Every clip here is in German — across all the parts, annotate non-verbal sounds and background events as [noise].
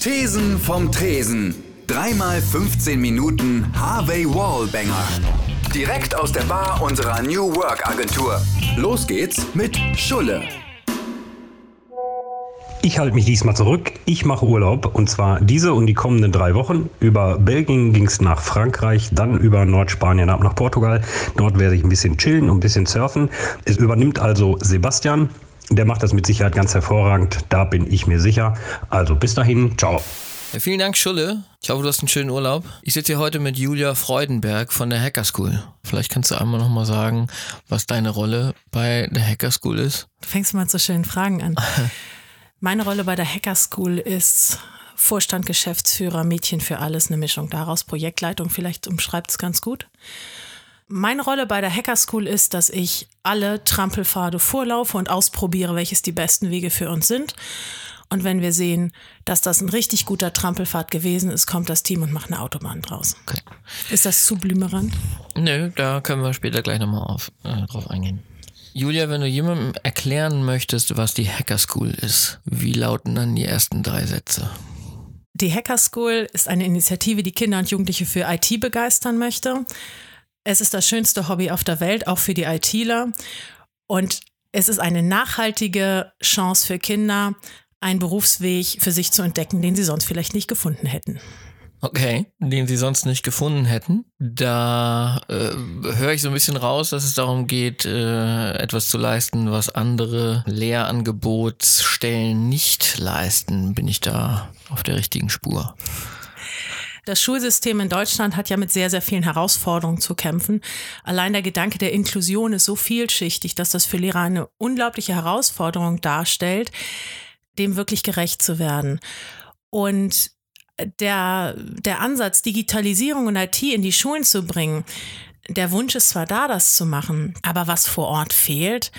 Thesen vom Tresen. Dreimal 15 Minuten Harvey Wallbanger. Direkt aus der Bar unserer New Work Agentur. Los geht's mit Schulle. Ich halte mich diesmal zurück. Ich mache Urlaub und zwar diese und die kommenden drei Wochen. Über Belgien ging es nach Frankreich, dann über Nordspanien ab nach Portugal. Dort werde ich ein bisschen chillen und ein bisschen surfen. Es übernimmt also Sebastian. Der macht das mit Sicherheit ganz hervorragend. Da bin ich mir sicher. Also bis dahin, ciao. Ja, vielen Dank, Schulle. Ich hoffe, du hast einen schönen Urlaub. Ich sitze hier heute mit Julia Freudenberg von der Hacker School. Vielleicht kannst du einmal nochmal sagen, was deine Rolle bei der Hacker School ist. Du fängst mal mit so schönen Fragen an. [laughs] Meine Rolle bei der Hacker School ist Vorstand, Geschäftsführer, Mädchen für alles, eine Mischung daraus, Projektleitung, vielleicht umschreibt es ganz gut. Meine Rolle bei der Hacker School ist, dass ich alle Trampelpfade vorlaufe und ausprobiere, welches die besten Wege für uns sind. Und wenn wir sehen, dass das ein richtig guter Trampelpfad gewesen ist, kommt das Team und macht eine Autobahn draus. Okay. Ist das zu blümerant? Nö, da können wir später gleich nochmal auf, äh, drauf eingehen. Julia, wenn du jemandem erklären möchtest, was die Hacker School ist, wie lauten dann die ersten drei Sätze? Die Hacker School ist eine Initiative, die Kinder und Jugendliche für IT begeistern möchte. Es ist das schönste Hobby auf der Welt, auch für die ITler. Und es ist eine nachhaltige Chance für Kinder, einen Berufsweg für sich zu entdecken, den sie sonst vielleicht nicht gefunden hätten. Okay, den sie sonst nicht gefunden hätten. Da äh, höre ich so ein bisschen raus, dass es darum geht, äh, etwas zu leisten, was andere Lehrangebotsstellen nicht leisten. Bin ich da auf der richtigen Spur? Das Schulsystem in Deutschland hat ja mit sehr, sehr vielen Herausforderungen zu kämpfen. Allein der Gedanke der Inklusion ist so vielschichtig, dass das für Lehrer eine unglaubliche Herausforderung darstellt, dem wirklich gerecht zu werden. Und der, der Ansatz, Digitalisierung und IT in die Schulen zu bringen, der Wunsch ist zwar da, das zu machen, aber was vor Ort fehlt,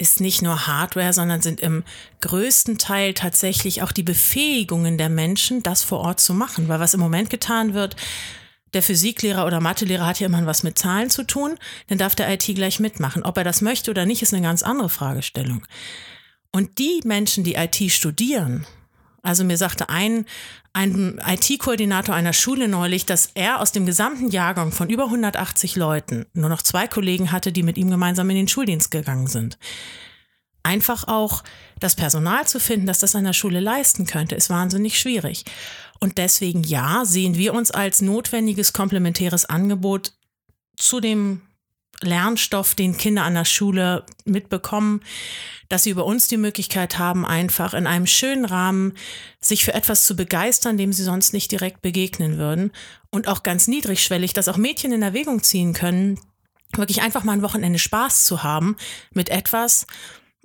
ist nicht nur Hardware, sondern sind im größten Teil tatsächlich auch die Befähigungen der Menschen, das vor Ort zu machen. Weil was im Moment getan wird, der Physiklehrer oder Mathelehrer hat ja immer was mit Zahlen zu tun, dann darf der IT gleich mitmachen. Ob er das möchte oder nicht, ist eine ganz andere Fragestellung. Und die Menschen, die IT studieren, also mir sagte ein, ein IT-Koordinator einer Schule neulich, dass er aus dem gesamten Jahrgang von über 180 Leuten nur noch zwei Kollegen hatte, die mit ihm gemeinsam in den Schuldienst gegangen sind. Einfach auch das Personal zu finden, das das an der Schule leisten könnte, ist wahnsinnig schwierig. Und deswegen ja, sehen wir uns als notwendiges komplementäres Angebot zu dem Lernstoff, den Kinder an der Schule mitbekommen, dass sie über uns die Möglichkeit haben, einfach in einem schönen Rahmen sich für etwas zu begeistern, dem sie sonst nicht direkt begegnen würden. Und auch ganz niedrigschwellig, dass auch Mädchen in Erwägung ziehen können, wirklich einfach mal ein Wochenende Spaß zu haben mit etwas,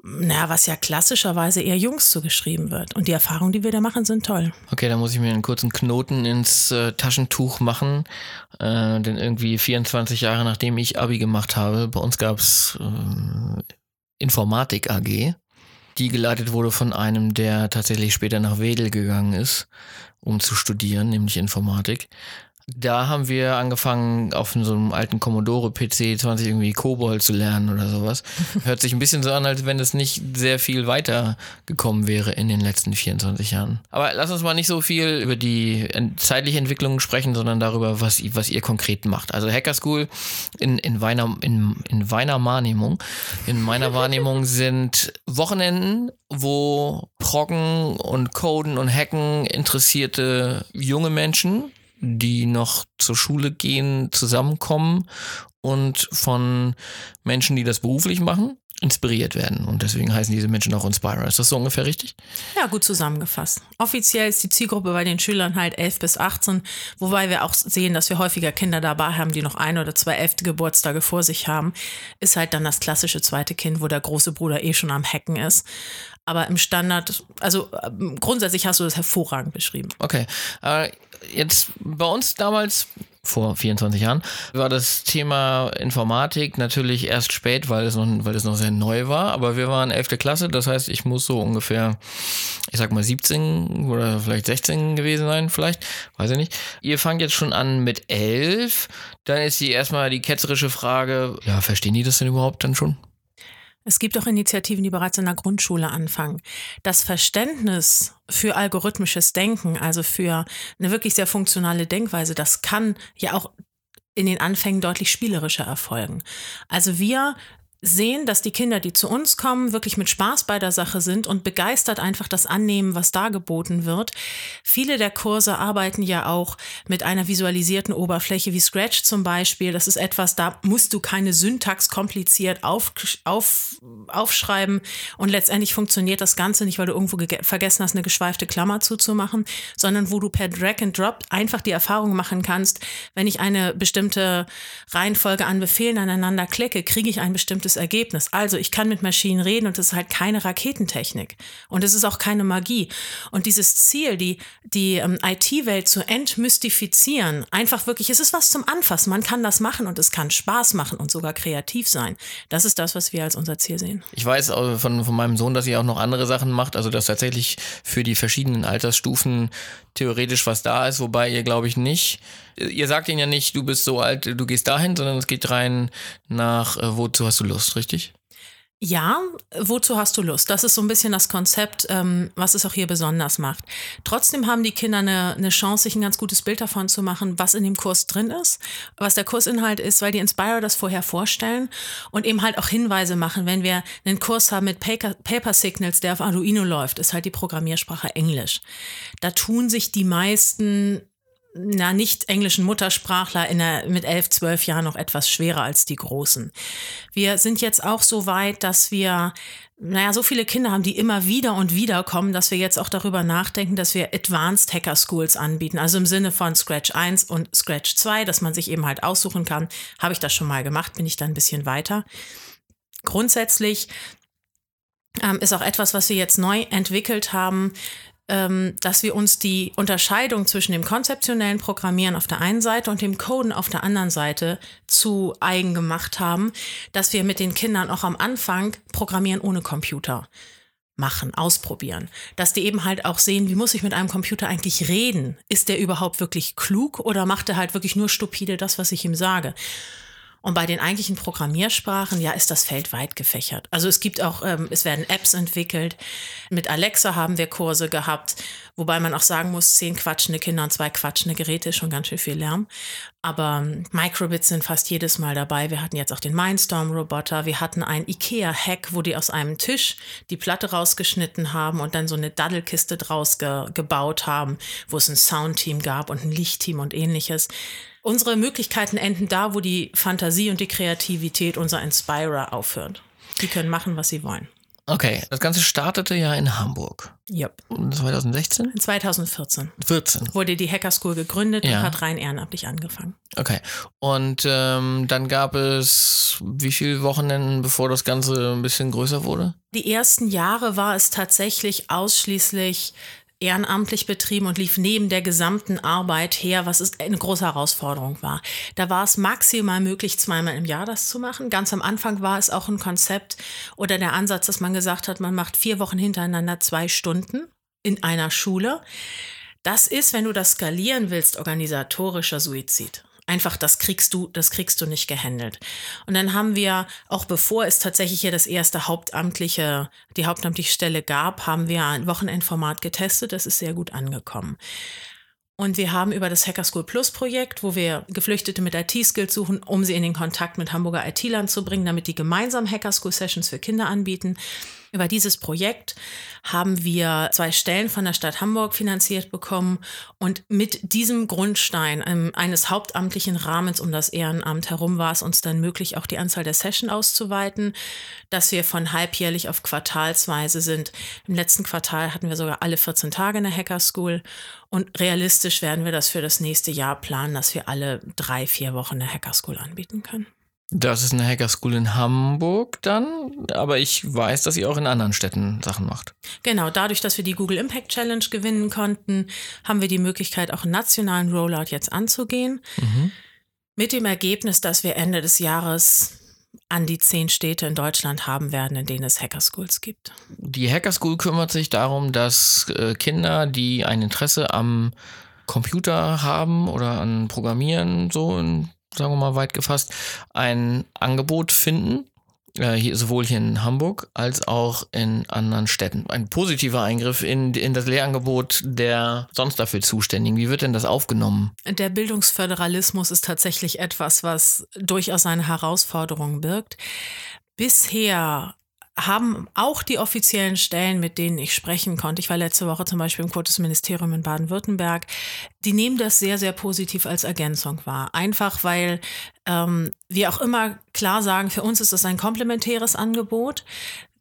naja, was ja klassischerweise eher Jungs zugeschrieben wird. Und die Erfahrungen, die wir da machen, sind toll. Okay, da muss ich mir einen kurzen Knoten ins äh, Taschentuch machen. Äh, denn irgendwie 24 Jahre nachdem ich Abi gemacht habe, bei uns gab es äh, Informatik AG, die geleitet wurde von einem, der tatsächlich später nach Wedel gegangen ist, um zu studieren, nämlich Informatik. Da haben wir angefangen, auf so einem alten Commodore PC 20 irgendwie Kobold zu lernen oder sowas. [laughs] Hört sich ein bisschen so an, als wenn es nicht sehr viel weiter gekommen wäre in den letzten 24 Jahren. Aber lass uns mal nicht so viel über die zeitliche Entwicklung sprechen, sondern darüber, was, was ihr konkret macht. Also Hacker School in, in, meiner, in, in Wahrnehmung, in meiner Wahrnehmung [laughs] sind Wochenenden, wo Proggen und Coden und Hacken interessierte junge Menschen die noch zur Schule gehen, zusammenkommen und von Menschen, die das beruflich machen, inspiriert werden. Und deswegen heißen diese Menschen auch Inspirer. Ist das so ungefähr richtig? Ja, gut zusammengefasst. Offiziell ist die Zielgruppe bei den Schülern halt 11 bis 18, wobei wir auch sehen, dass wir häufiger Kinder dabei haben, die noch ein oder zwei elfte Geburtstage vor sich haben. Ist halt dann das klassische zweite Kind, wo der große Bruder eh schon am Hacken ist. Aber im Standard, also ähm, grundsätzlich hast du das hervorragend beschrieben. Okay. Jetzt bei uns damals vor 24 Jahren, war das Thema Informatik natürlich erst spät, weil es noch, weil es noch sehr neu war. Aber wir waren 11. Klasse, das heißt, ich muss so ungefähr, ich sag mal 17 oder vielleicht 16 gewesen sein, vielleicht, weiß ich nicht. Ihr fangt jetzt schon an mit 11, dann ist die erstmal die ketzerische Frage, ja, verstehen die das denn überhaupt dann schon? Es gibt auch Initiativen, die bereits in der Grundschule anfangen. Das Verständnis für algorithmisches Denken, also für eine wirklich sehr funktionale Denkweise, das kann ja auch in den Anfängen deutlich spielerischer erfolgen. Also wir sehen, dass die Kinder, die zu uns kommen, wirklich mit Spaß bei der Sache sind und begeistert einfach das annehmen, was dargeboten wird. Viele der Kurse arbeiten ja auch mit einer visualisierten Oberfläche wie Scratch zum Beispiel. Das ist etwas, da musst du keine Syntax kompliziert auf, auf, aufschreiben und letztendlich funktioniert das Ganze nicht, weil du irgendwo vergessen hast, eine geschweifte Klammer zuzumachen, sondern wo du per Drag and Drop einfach die Erfahrung machen kannst, wenn ich eine bestimmte Reihenfolge an Befehlen aneinander klicke, kriege ich ein bestimmtes Ergebnis. Also ich kann mit Maschinen reden und es ist halt keine Raketentechnik und es ist auch keine Magie. Und dieses Ziel, die, die ähm, IT-Welt zu entmystifizieren, einfach wirklich, es ist was zum Anfassen. Man kann das machen und es kann Spaß machen und sogar kreativ sein. Das ist das, was wir als unser Ziel sehen. Ich weiß von, von meinem Sohn, dass ihr auch noch andere Sachen macht, also dass tatsächlich für die verschiedenen Altersstufen theoretisch was da ist, wobei ihr glaube ich nicht. Ihr sagt ihnen ja nicht, du bist so alt, du gehst dahin, sondern es geht rein nach, äh, wozu hast du Lust, richtig? Ja, wozu hast du Lust? Das ist so ein bisschen das Konzept, ähm, was es auch hier besonders macht. Trotzdem haben die Kinder eine, eine Chance, sich ein ganz gutes Bild davon zu machen, was in dem Kurs drin ist, was der Kursinhalt ist, weil die Inspire das vorher vorstellen und eben halt auch Hinweise machen. Wenn wir einen Kurs haben mit Paper, Paper Signals, der auf Arduino läuft, ist halt die Programmiersprache Englisch. Da tun sich die meisten na, nicht englischen Muttersprachler in der, mit elf, zwölf Jahren noch etwas schwerer als die Großen. Wir sind jetzt auch so weit, dass wir, naja, so viele Kinder haben, die immer wieder und wieder kommen, dass wir jetzt auch darüber nachdenken, dass wir Advanced Hacker Schools anbieten. Also im Sinne von Scratch 1 und Scratch 2, dass man sich eben halt aussuchen kann. Habe ich das schon mal gemacht, bin ich dann ein bisschen weiter. Grundsätzlich ähm, ist auch etwas, was wir jetzt neu entwickelt haben, dass wir uns die Unterscheidung zwischen dem konzeptionellen Programmieren auf der einen Seite und dem Coden auf der anderen Seite zu eigen gemacht haben, dass wir mit den Kindern auch am Anfang Programmieren ohne Computer machen, ausprobieren. Dass die eben halt auch sehen, wie muss ich mit einem Computer eigentlich reden? Ist der überhaupt wirklich klug oder macht er halt wirklich nur stupide das, was ich ihm sage? Und bei den eigentlichen Programmiersprachen, ja, ist das Feld weit gefächert. Also es gibt auch, ähm, es werden Apps entwickelt. Mit Alexa haben wir Kurse gehabt, wobei man auch sagen muss, zehn quatschende Kinder und zwei quatschende Geräte ist schon ganz schön viel Lärm. Aber ähm, Microbits sind fast jedes Mal dabei. Wir hatten jetzt auch den Mindstorm-Roboter. Wir hatten einen IKEA-Hack, wo die aus einem Tisch die Platte rausgeschnitten haben und dann so eine Daddelkiste draus ge gebaut haben, wo es ein Soundteam gab und ein Lichtteam und ähnliches. Unsere Möglichkeiten enden da, wo die Fantasie und die Kreativität unser Inspirer aufhört. Die können machen, was sie wollen. Okay, das Ganze startete ja in Hamburg. Yep. 2016? 2014. 14. Wurde die Hacker School gegründet ja. und hat rein ehrenamtlich angefangen. Okay. Und ähm, dann gab es wie viele Wochenenden, bevor das Ganze ein bisschen größer wurde? Die ersten Jahre war es tatsächlich ausschließlich ehrenamtlich betrieben und lief neben der gesamten Arbeit her, was eine große Herausforderung war. Da war es maximal möglich, zweimal im Jahr das zu machen. Ganz am Anfang war es auch ein Konzept oder der Ansatz, dass man gesagt hat, man macht vier Wochen hintereinander zwei Stunden in einer Schule. Das ist, wenn du das skalieren willst, organisatorischer Suizid. Einfach, das kriegst du, das kriegst du nicht gehandelt. Und dann haben wir, auch bevor es tatsächlich hier das erste hauptamtliche, die hauptamtliche Stelle gab, haben wir ein Wochenendformat getestet. Das ist sehr gut angekommen. Und wir haben über das Hacker School Plus Projekt, wo wir Geflüchtete mit IT-Skills suchen, um sie in den Kontakt mit Hamburger IT-Land zu bringen, damit die gemeinsam Hacker School Sessions für Kinder anbieten, über dieses Projekt haben wir zwei Stellen von der Stadt Hamburg finanziert bekommen und mit diesem Grundstein ähm, eines hauptamtlichen Rahmens um das Ehrenamt herum war es uns dann möglich, auch die Anzahl der Session auszuweiten, dass wir von halbjährlich auf quartalsweise sind. Im letzten Quartal hatten wir sogar alle 14 Tage eine Hacker School und realistisch werden wir das für das nächste Jahr planen, dass wir alle drei, vier Wochen eine Hacker School anbieten können. Das ist eine Hacker School in Hamburg dann, aber ich weiß, dass ihr auch in anderen Städten Sachen macht. Genau, dadurch, dass wir die Google Impact Challenge gewinnen konnten, haben wir die Möglichkeit, auch einen nationalen Rollout jetzt anzugehen. Mhm. Mit dem Ergebnis, dass wir Ende des Jahres an die zehn Städte in Deutschland haben werden, in denen es Hacker Schools gibt. Die Hacker School kümmert sich darum, dass äh, Kinder, die ein Interesse am Computer haben oder an Programmieren, so in sagen wir mal weit gefasst, ein Angebot finden äh, hier, sowohl hier in Hamburg als auch in anderen Städten. Ein positiver Eingriff in, in das Lehrangebot der sonst dafür Zuständigen. Wie wird denn das aufgenommen? Der Bildungsföderalismus ist tatsächlich etwas, was durchaus eine Herausforderung birgt. Bisher haben auch die offiziellen Stellen, mit denen ich sprechen konnte, ich war letzte Woche zum Beispiel im Kultusministerium in Baden-Württemberg, die nehmen das sehr, sehr positiv als Ergänzung wahr. Einfach weil ähm, wir auch immer klar sagen, für uns ist es ein komplementäres Angebot.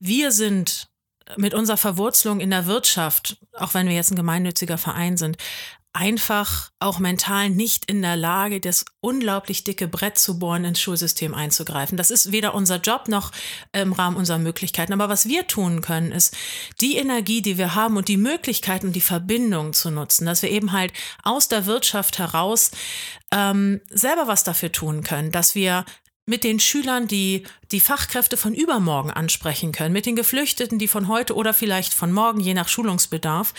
Wir sind mit unserer Verwurzelung in der Wirtschaft, auch wenn wir jetzt ein gemeinnütziger Verein sind, einfach auch mental nicht in der Lage, das unglaublich dicke Brett zu bohren, ins Schulsystem einzugreifen. Das ist weder unser Job noch im Rahmen unserer Möglichkeiten. Aber was wir tun können, ist die Energie, die wir haben und die Möglichkeiten und die Verbindung zu nutzen, dass wir eben halt aus der Wirtschaft heraus ähm, selber was dafür tun können, dass wir mit den Schülern, die die Fachkräfte von übermorgen ansprechen können, mit den Geflüchteten, die von heute oder vielleicht von morgen, je nach Schulungsbedarf,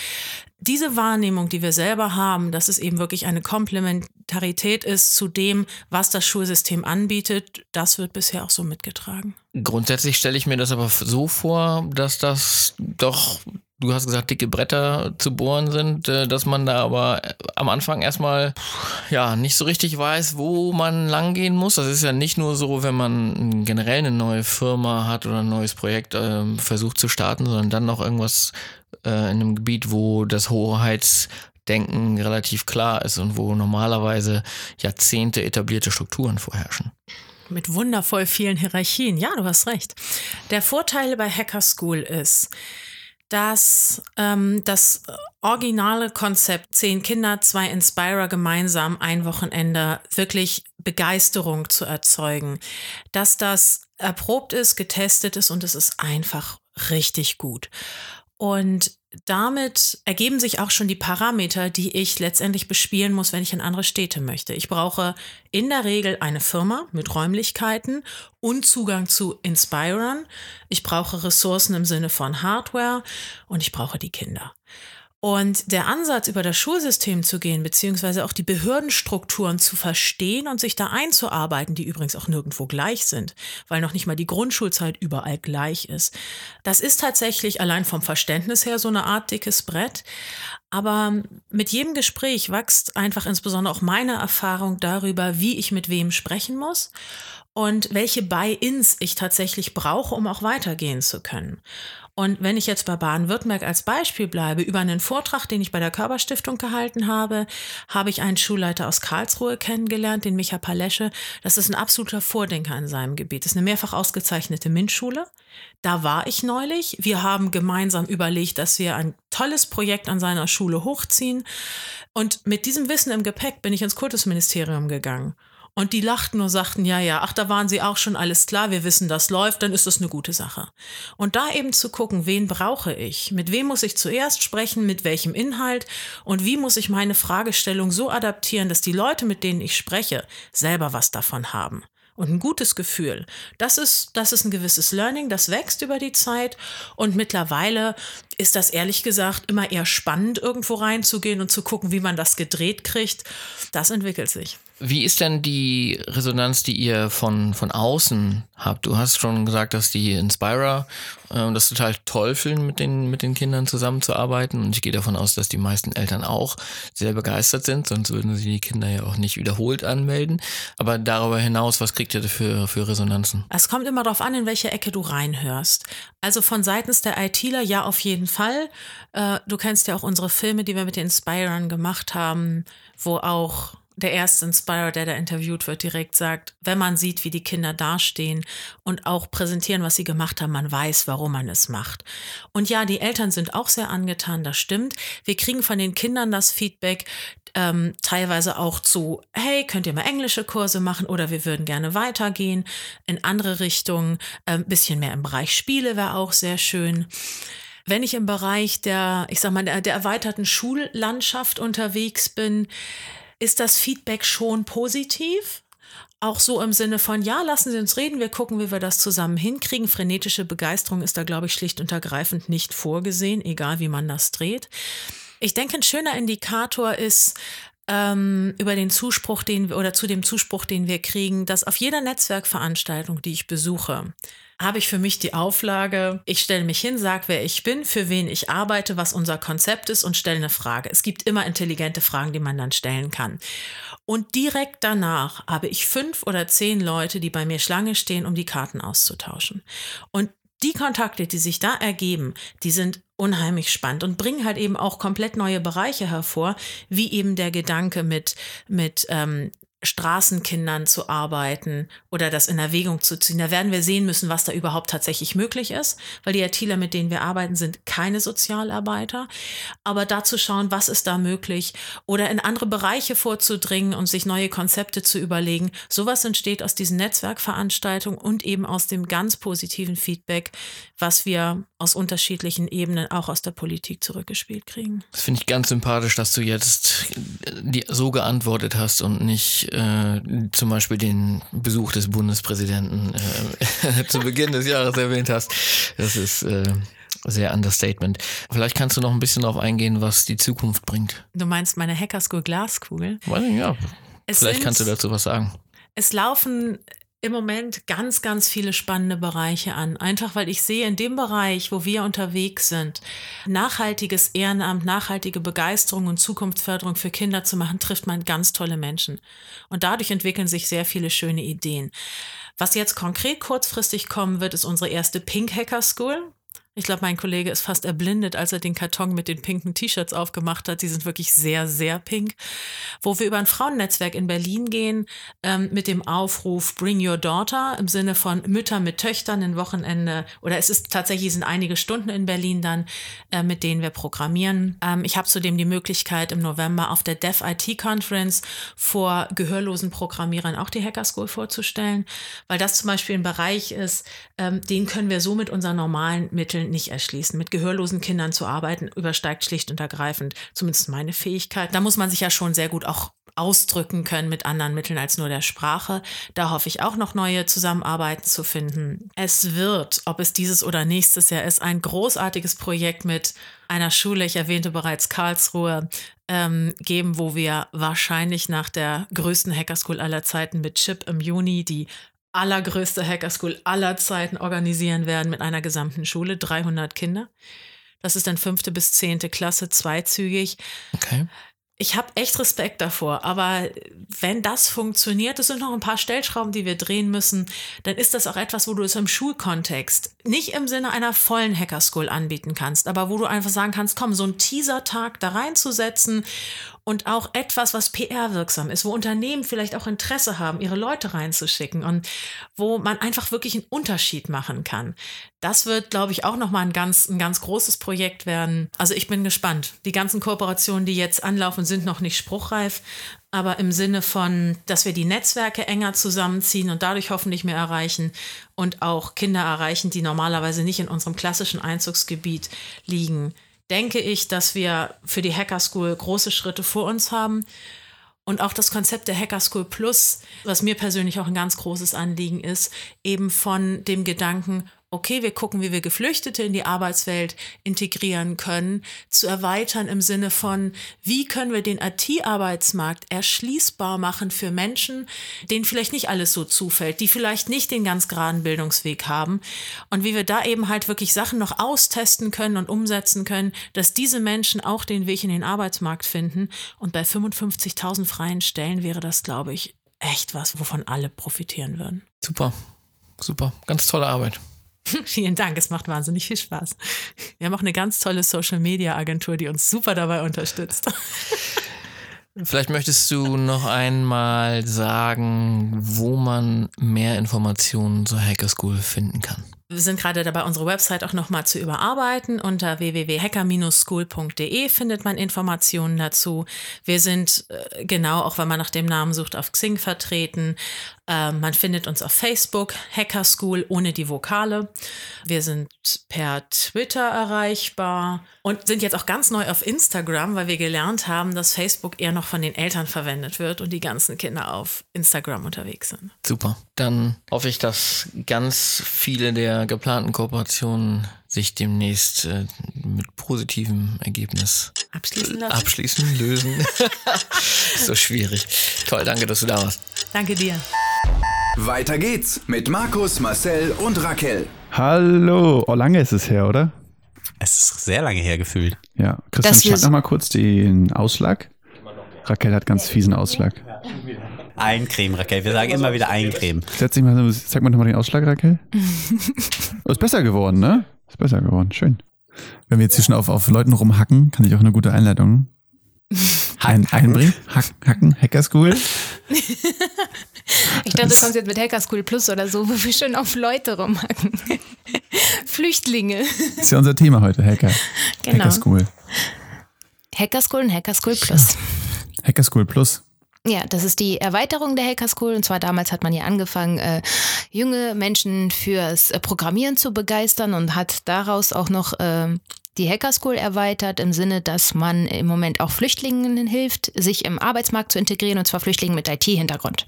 diese Wahrnehmung, die wir selber haben, dass es eben wirklich eine Komplementarität ist zu dem, was das Schulsystem anbietet, das wird bisher auch so mitgetragen. Grundsätzlich stelle ich mir das aber so vor, dass das doch du hast gesagt, dicke Bretter zu bohren sind, äh, dass man da aber am Anfang erstmal ja nicht so richtig weiß, wo man langgehen muss. Das ist ja nicht nur so, wenn man generell eine neue Firma hat oder ein neues Projekt äh, versucht zu starten, sondern dann noch irgendwas äh, in einem Gebiet, wo das Hoheitsdenken relativ klar ist und wo normalerweise Jahrzehnte etablierte Strukturen vorherrschen. Mit wundervoll vielen Hierarchien. Ja, du hast recht. Der Vorteil bei Hacker School ist, dass ähm, das originale Konzept zehn Kinder, zwei Inspirer gemeinsam ein Wochenende wirklich Begeisterung zu erzeugen, dass das erprobt ist, getestet ist und es ist einfach richtig gut. Und damit ergeben sich auch schon die Parameter, die ich letztendlich bespielen muss, wenn ich in andere Städte möchte. Ich brauche in der Regel eine Firma mit Räumlichkeiten und Zugang zu Inspirern. Ich brauche Ressourcen im Sinne von Hardware und ich brauche die Kinder. Und der Ansatz, über das Schulsystem zu gehen, beziehungsweise auch die Behördenstrukturen zu verstehen und sich da einzuarbeiten, die übrigens auch nirgendwo gleich sind, weil noch nicht mal die Grundschulzeit überall gleich ist, das ist tatsächlich allein vom Verständnis her so eine Art dickes Brett. Aber mit jedem Gespräch wächst einfach insbesondere auch meine Erfahrung darüber, wie ich mit wem sprechen muss und welche Buy-ins ich tatsächlich brauche, um auch weitergehen zu können. Und wenn ich jetzt bei Baden-Württemberg als Beispiel bleibe, über einen Vortrag, den ich bei der Körperstiftung gehalten habe, habe ich einen Schulleiter aus Karlsruhe kennengelernt, den Micha Palesche. Das ist ein absoluter Vordenker in seinem Gebiet. Das ist eine mehrfach ausgezeichnete MINT-Schule. Da war ich neulich. Wir haben gemeinsam überlegt, dass wir ein tolles Projekt an seiner Schule hochziehen. Und mit diesem Wissen im Gepäck bin ich ins Kultusministerium gegangen und die lachten und sagten, ja, ja, ach, da waren sie auch schon alles klar, wir wissen, das läuft, dann ist das eine gute Sache. Und da eben zu gucken, wen brauche ich? Mit wem muss ich zuerst sprechen? Mit welchem Inhalt? Und wie muss ich meine Fragestellung so adaptieren, dass die Leute, mit denen ich spreche, selber was davon haben? und ein gutes Gefühl. Das ist, das ist ein gewisses Learning, das wächst über die Zeit und mittlerweile ist das ehrlich gesagt immer eher spannend, irgendwo reinzugehen und zu gucken, wie man das gedreht kriegt. Das entwickelt sich. Wie ist denn die Resonanz, die ihr von, von außen habt? Du hast schon gesagt, dass die Inspirer äh, das total toll finden, mit den, mit den Kindern zusammenzuarbeiten. Und ich gehe davon aus, dass die meisten Eltern auch sehr begeistert sind, sonst würden sie die Kinder ja auch nicht wiederholt anmelden. Aber darüber hinaus, was kriegt ihr für, für Resonanzen? Es kommt immer darauf an, in welche Ecke du reinhörst. Also von seitens der ITler ja auf jeden Fall. Äh, du kennst ja auch unsere Filme, die wir mit den Inspirern gemacht haben, wo auch der erste Inspirer, der da interviewt wird, direkt sagt, wenn man sieht, wie die Kinder dastehen und auch präsentieren, was sie gemacht haben, man weiß, warum man es macht. Und ja, die Eltern sind auch sehr angetan, das stimmt. Wir kriegen von den Kindern das Feedback, ähm, teilweise auch zu, hey, könnt ihr mal englische Kurse machen oder wir würden gerne weitergehen in andere Richtungen. Ein ähm, bisschen mehr im Bereich Spiele wäre auch sehr schön. Wenn ich im Bereich der, ich sag mal, der, der erweiterten Schullandschaft unterwegs bin, ist das Feedback schon positiv. Auch so im Sinne von, ja, lassen Sie uns reden, wir gucken, wie wir das zusammen hinkriegen. Frenetische Begeisterung ist da, glaube ich, schlicht und ergreifend nicht vorgesehen, egal wie man das dreht. Ich denke, ein schöner Indikator ist, ähm, über den Zuspruch, den wir oder zu dem Zuspruch, den wir kriegen, dass auf jeder Netzwerkveranstaltung, die ich besuche, habe ich für mich die Auflage, ich stelle mich hin, sage, wer ich bin, für wen ich arbeite, was unser Konzept ist und stelle eine Frage. Es gibt immer intelligente Fragen, die man dann stellen kann. Und direkt danach habe ich fünf oder zehn Leute, die bei mir Schlange stehen, um die Karten auszutauschen. Und die Kontakte, die sich da ergeben, die sind unheimlich spannend und bringen halt eben auch komplett neue Bereiche hervor, wie eben der Gedanke mit, mit ähm, Straßenkindern zu arbeiten oder das in Erwägung zu ziehen. Da werden wir sehen müssen, was da überhaupt tatsächlich möglich ist, weil die Ertieler, mit denen wir arbeiten, sind keine Sozialarbeiter. Aber dazu schauen, was ist da möglich oder in andere Bereiche vorzudringen und sich neue Konzepte zu überlegen. Sowas entsteht aus diesen Netzwerkveranstaltungen und eben aus dem ganz positiven Feedback, was wir aus unterschiedlichen Ebenen auch aus der Politik zurückgespielt kriegen. Das finde ich ganz sympathisch, dass du jetzt die, so geantwortet hast und nicht äh, zum Beispiel den Besuch des Bundespräsidenten äh, [laughs] zu Beginn des Jahres erwähnt hast. Das ist äh, sehr Understatement. Vielleicht kannst du noch ein bisschen darauf eingehen, was die Zukunft bringt. Du meinst meine Hackerschool Glaskugel? Ja. Es Vielleicht kannst du dazu was sagen. Es laufen im Moment ganz, ganz viele spannende Bereiche an. Einfach weil ich sehe, in dem Bereich, wo wir unterwegs sind, nachhaltiges Ehrenamt, nachhaltige Begeisterung und Zukunftsförderung für Kinder zu machen, trifft man ganz tolle Menschen. Und dadurch entwickeln sich sehr viele schöne Ideen. Was jetzt konkret kurzfristig kommen wird, ist unsere erste Pink Hacker School. Ich glaube, mein Kollege ist fast erblindet, als er den Karton mit den pinken T-Shirts aufgemacht hat. Die sind wirklich sehr, sehr pink. Wo wir über ein Frauennetzwerk in Berlin gehen ähm, mit dem Aufruf Bring Your Daughter im Sinne von Mütter mit Töchtern ein Wochenende. Oder es ist tatsächlich sind einige Stunden in Berlin dann, äh, mit denen wir programmieren. Ähm, ich habe zudem die Möglichkeit im November auf der Deaf IT Conference vor gehörlosen Programmierern auch die Hacker School vorzustellen, weil das zum Beispiel ein Bereich ist, ähm, den können wir so mit unseren normalen Mitteln nicht erschließen. Mit gehörlosen Kindern zu arbeiten übersteigt schlicht und ergreifend zumindest meine Fähigkeit. Da muss man sich ja schon sehr gut auch ausdrücken können mit anderen Mitteln als nur der Sprache. Da hoffe ich auch noch neue Zusammenarbeiten zu finden. Es wird, ob es dieses oder nächstes Jahr ist, ein großartiges Projekt mit einer Schule, ich erwähnte bereits Karlsruhe, ähm, geben, wo wir wahrscheinlich nach der größten Hackerschool aller Zeiten mit Chip im Juni die allergrößte Hackerschool aller Zeiten organisieren werden mit einer gesamten Schule, 300 Kinder. Das ist dann fünfte bis zehnte Klasse, zweizügig. Okay. Ich habe echt Respekt davor, aber wenn das funktioniert, es sind noch ein paar Stellschrauben, die wir drehen müssen, dann ist das auch etwas, wo du es im Schulkontext nicht im Sinne einer vollen Hackerschool anbieten kannst, aber wo du einfach sagen kannst, komm, so einen Teaser-Tag da reinzusetzen und auch etwas, was PR-wirksam ist, wo Unternehmen vielleicht auch Interesse haben, ihre Leute reinzuschicken und wo man einfach wirklich einen Unterschied machen kann. Das wird, glaube ich, auch nochmal ein ganz, ein ganz großes Projekt werden. Also ich bin gespannt. Die ganzen Kooperationen, die jetzt anlaufen, sind noch nicht spruchreif, aber im Sinne von, dass wir die Netzwerke enger zusammenziehen und dadurch hoffentlich mehr erreichen und auch Kinder erreichen, die normalerweise nicht in unserem klassischen Einzugsgebiet liegen denke ich, dass wir für die Hacker School große Schritte vor uns haben. Und auch das Konzept der Hacker School Plus, was mir persönlich auch ein ganz großes Anliegen ist, eben von dem Gedanken, okay, wir gucken, wie wir Geflüchtete in die Arbeitswelt integrieren können, zu erweitern im Sinne von, wie können wir den IT-Arbeitsmarkt erschließbar machen für Menschen, denen vielleicht nicht alles so zufällt, die vielleicht nicht den ganz geraden Bildungsweg haben und wie wir da eben halt wirklich Sachen noch austesten können und umsetzen können, dass diese Menschen auch den Weg in den Arbeitsmarkt finden. Und bei 55.000 freien Stellen wäre das, glaube ich, echt was, wovon alle profitieren würden. Super, super, ganz tolle Arbeit. [laughs] Vielen Dank, es macht wahnsinnig viel Spaß. Wir haben auch eine ganz tolle Social Media Agentur, die uns super dabei unterstützt. [laughs] Vielleicht möchtest du noch einmal sagen, wo man mehr Informationen zur Hacker School finden kann. Wir sind gerade dabei, unsere Website auch nochmal zu überarbeiten. Unter www.hacker-school.de findet man Informationen dazu. Wir sind äh, genau, auch wenn man nach dem Namen sucht, auf Xing vertreten. Äh, man findet uns auf Facebook, Hacker School ohne die Vokale. Wir sind per Twitter erreichbar und sind jetzt auch ganz neu auf Instagram, weil wir gelernt haben, dass Facebook eher noch von den Eltern verwendet wird und die ganzen Kinder auf Instagram unterwegs sind. Super. Dann hoffe ich, dass ganz viele der geplanten Kooperationen sich demnächst äh, mit positivem Ergebnis Abschließen lassen. abschließen, lösen. [laughs] so schwierig. Toll, danke, dass du da warst. Danke dir. Weiter geht's mit Markus, Marcel und Raquel. Hallo. Oh, lange ist es her, oder? Es ist sehr lange her gefühlt. Ja. Christian, Dass wir schlag so- noch mal kurz den Ausschlag. Raquel hat ganz fiesen Ausschlag. Eincreme, Raquel. Wir sagen immer wieder Eincreme. Setz dich mal, sag mal nochmal den Ausschlag, Raquel. [laughs] ist besser geworden, ne? Ist besser geworden. Schön. Wenn wir jetzt hier schon auf, auf Leuten rumhacken, kann ich auch eine gute Einleitung ein, [laughs] einbringen. Hack, hacken, Hacker School. Ich dachte, du kommst jetzt mit Hacker School Plus oder so, wo wir schon auf Leute rumhacken. [laughs] Flüchtlinge. Ist ja unser Thema heute, Hacker. Genau. Hacker School. Hacker School und Hacker School Plus. Hacker School Plus. Ja, das ist die Erweiterung der Hacker School. Und zwar damals hat man ja angefangen, äh, junge Menschen fürs äh, Programmieren zu begeistern und hat daraus auch noch ähm, die Hacker School erweitert im Sinne, dass man im Moment auch Flüchtlingen hilft, sich im Arbeitsmarkt zu integrieren und zwar Flüchtlingen mit IT-Hintergrund.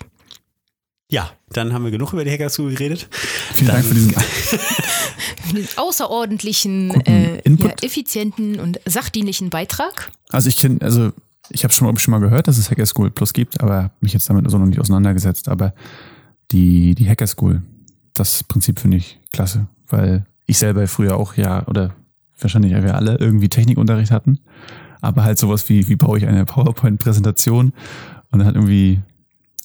Ja, dann haben wir genug über die Hacker School geredet. Vielen Dank für diesen. [laughs] Einen außerordentlichen, Guten äh, ja, Input. effizienten und sachdienlichen Beitrag. Also ich kenne, also ich habe schon, schon mal gehört, dass es Hacker School Plus gibt, aber mich jetzt damit so noch nicht auseinandergesetzt. Aber die, die Hacker School, das Prinzip finde ich klasse, weil ich selber früher auch ja, oder wahrscheinlich ja wir alle irgendwie Technikunterricht hatten, aber halt sowas wie, wie baue ich eine PowerPoint-Präsentation und dann hat irgendwie,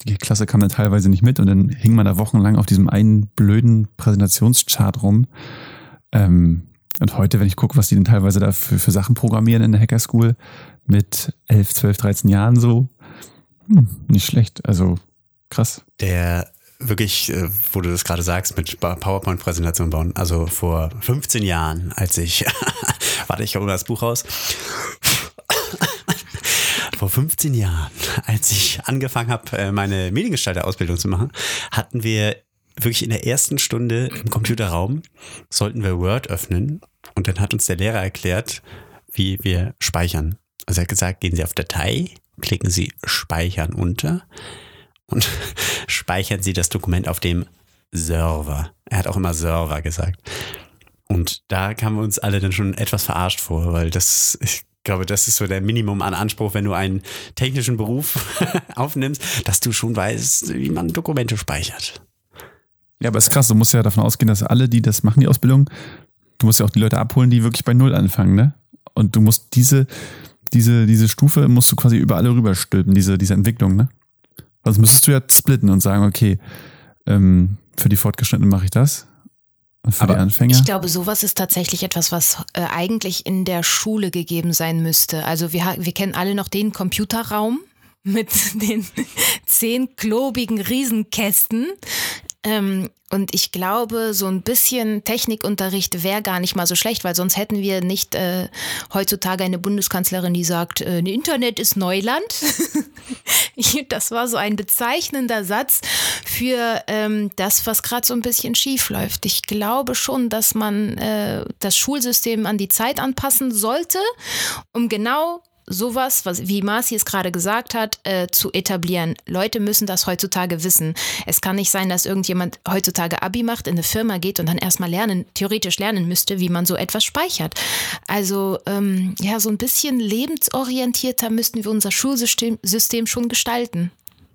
die Klasse kam dann teilweise nicht mit und dann hing man da wochenlang auf diesem einen blöden Präsentationschart rum. Ähm, und heute, wenn ich gucke, was die denn teilweise da für, für Sachen programmieren in der Hacker School mit 11, 12, 13 Jahren so, hm, nicht schlecht. Also krass. Der wirklich, äh, wo du das gerade sagst, mit PowerPoint-Präsentation bauen. Also vor 15 Jahren, als ich, [laughs] warte, ich hole das Buch raus. [laughs] Vor 15 Jahren, als ich angefangen habe, äh, meine Mediengestalter-Ausbildung zu machen, hatten wir wirklich in der ersten Stunde im Computerraum, sollten wir Word öffnen und dann hat uns der Lehrer erklärt, wie wir speichern. Also er hat gesagt, gehen Sie auf Datei, klicken Sie Speichern unter und [laughs] speichern Sie das Dokument auf dem Server. Er hat auch immer Server gesagt. Und da kamen wir uns alle dann schon etwas verarscht vor, weil das, ich glaube, das ist so der Minimum an Anspruch, wenn du einen technischen Beruf [laughs] aufnimmst, dass du schon weißt, wie man Dokumente speichert. Ja, aber ist krass. Du musst ja davon ausgehen, dass alle, die das machen, die Ausbildung, du musst ja auch die Leute abholen, die wirklich bei Null anfangen, ne? Und du musst diese, diese, diese Stufe musst du quasi über alle rüberstülpen, diese, diese Entwicklung, ne? Also müsstest du ja splitten und sagen, okay, ähm, für die Fortgeschrittenen mache ich das. Und für Aber die Anfänger. Ich glaube, sowas ist tatsächlich etwas, was äh, eigentlich in der Schule gegeben sein müsste. Also wir, wir kennen alle noch den Computerraum [laughs] mit den zehn klobigen Riesenkästen. Ähm, und ich glaube, so ein bisschen Technikunterricht wäre gar nicht mal so schlecht, weil sonst hätten wir nicht äh, heutzutage eine Bundeskanzlerin, die sagt, äh, Internet ist Neuland. [laughs] Das war so ein bezeichnender Satz für ähm, das, was gerade so ein bisschen schief läuft. Ich glaube schon, dass man äh, das Schulsystem an die Zeit anpassen sollte, um genau sowas, was, wie Marci es gerade gesagt hat, äh, zu etablieren. Leute müssen das heutzutage wissen. Es kann nicht sein, dass irgendjemand heutzutage Abi macht, in eine Firma geht und dann erstmal lernen, theoretisch lernen müsste, wie man so etwas speichert. Also ähm, ja, so ein bisschen lebensorientierter müssten wir unser Schulsystem System schon gestalten.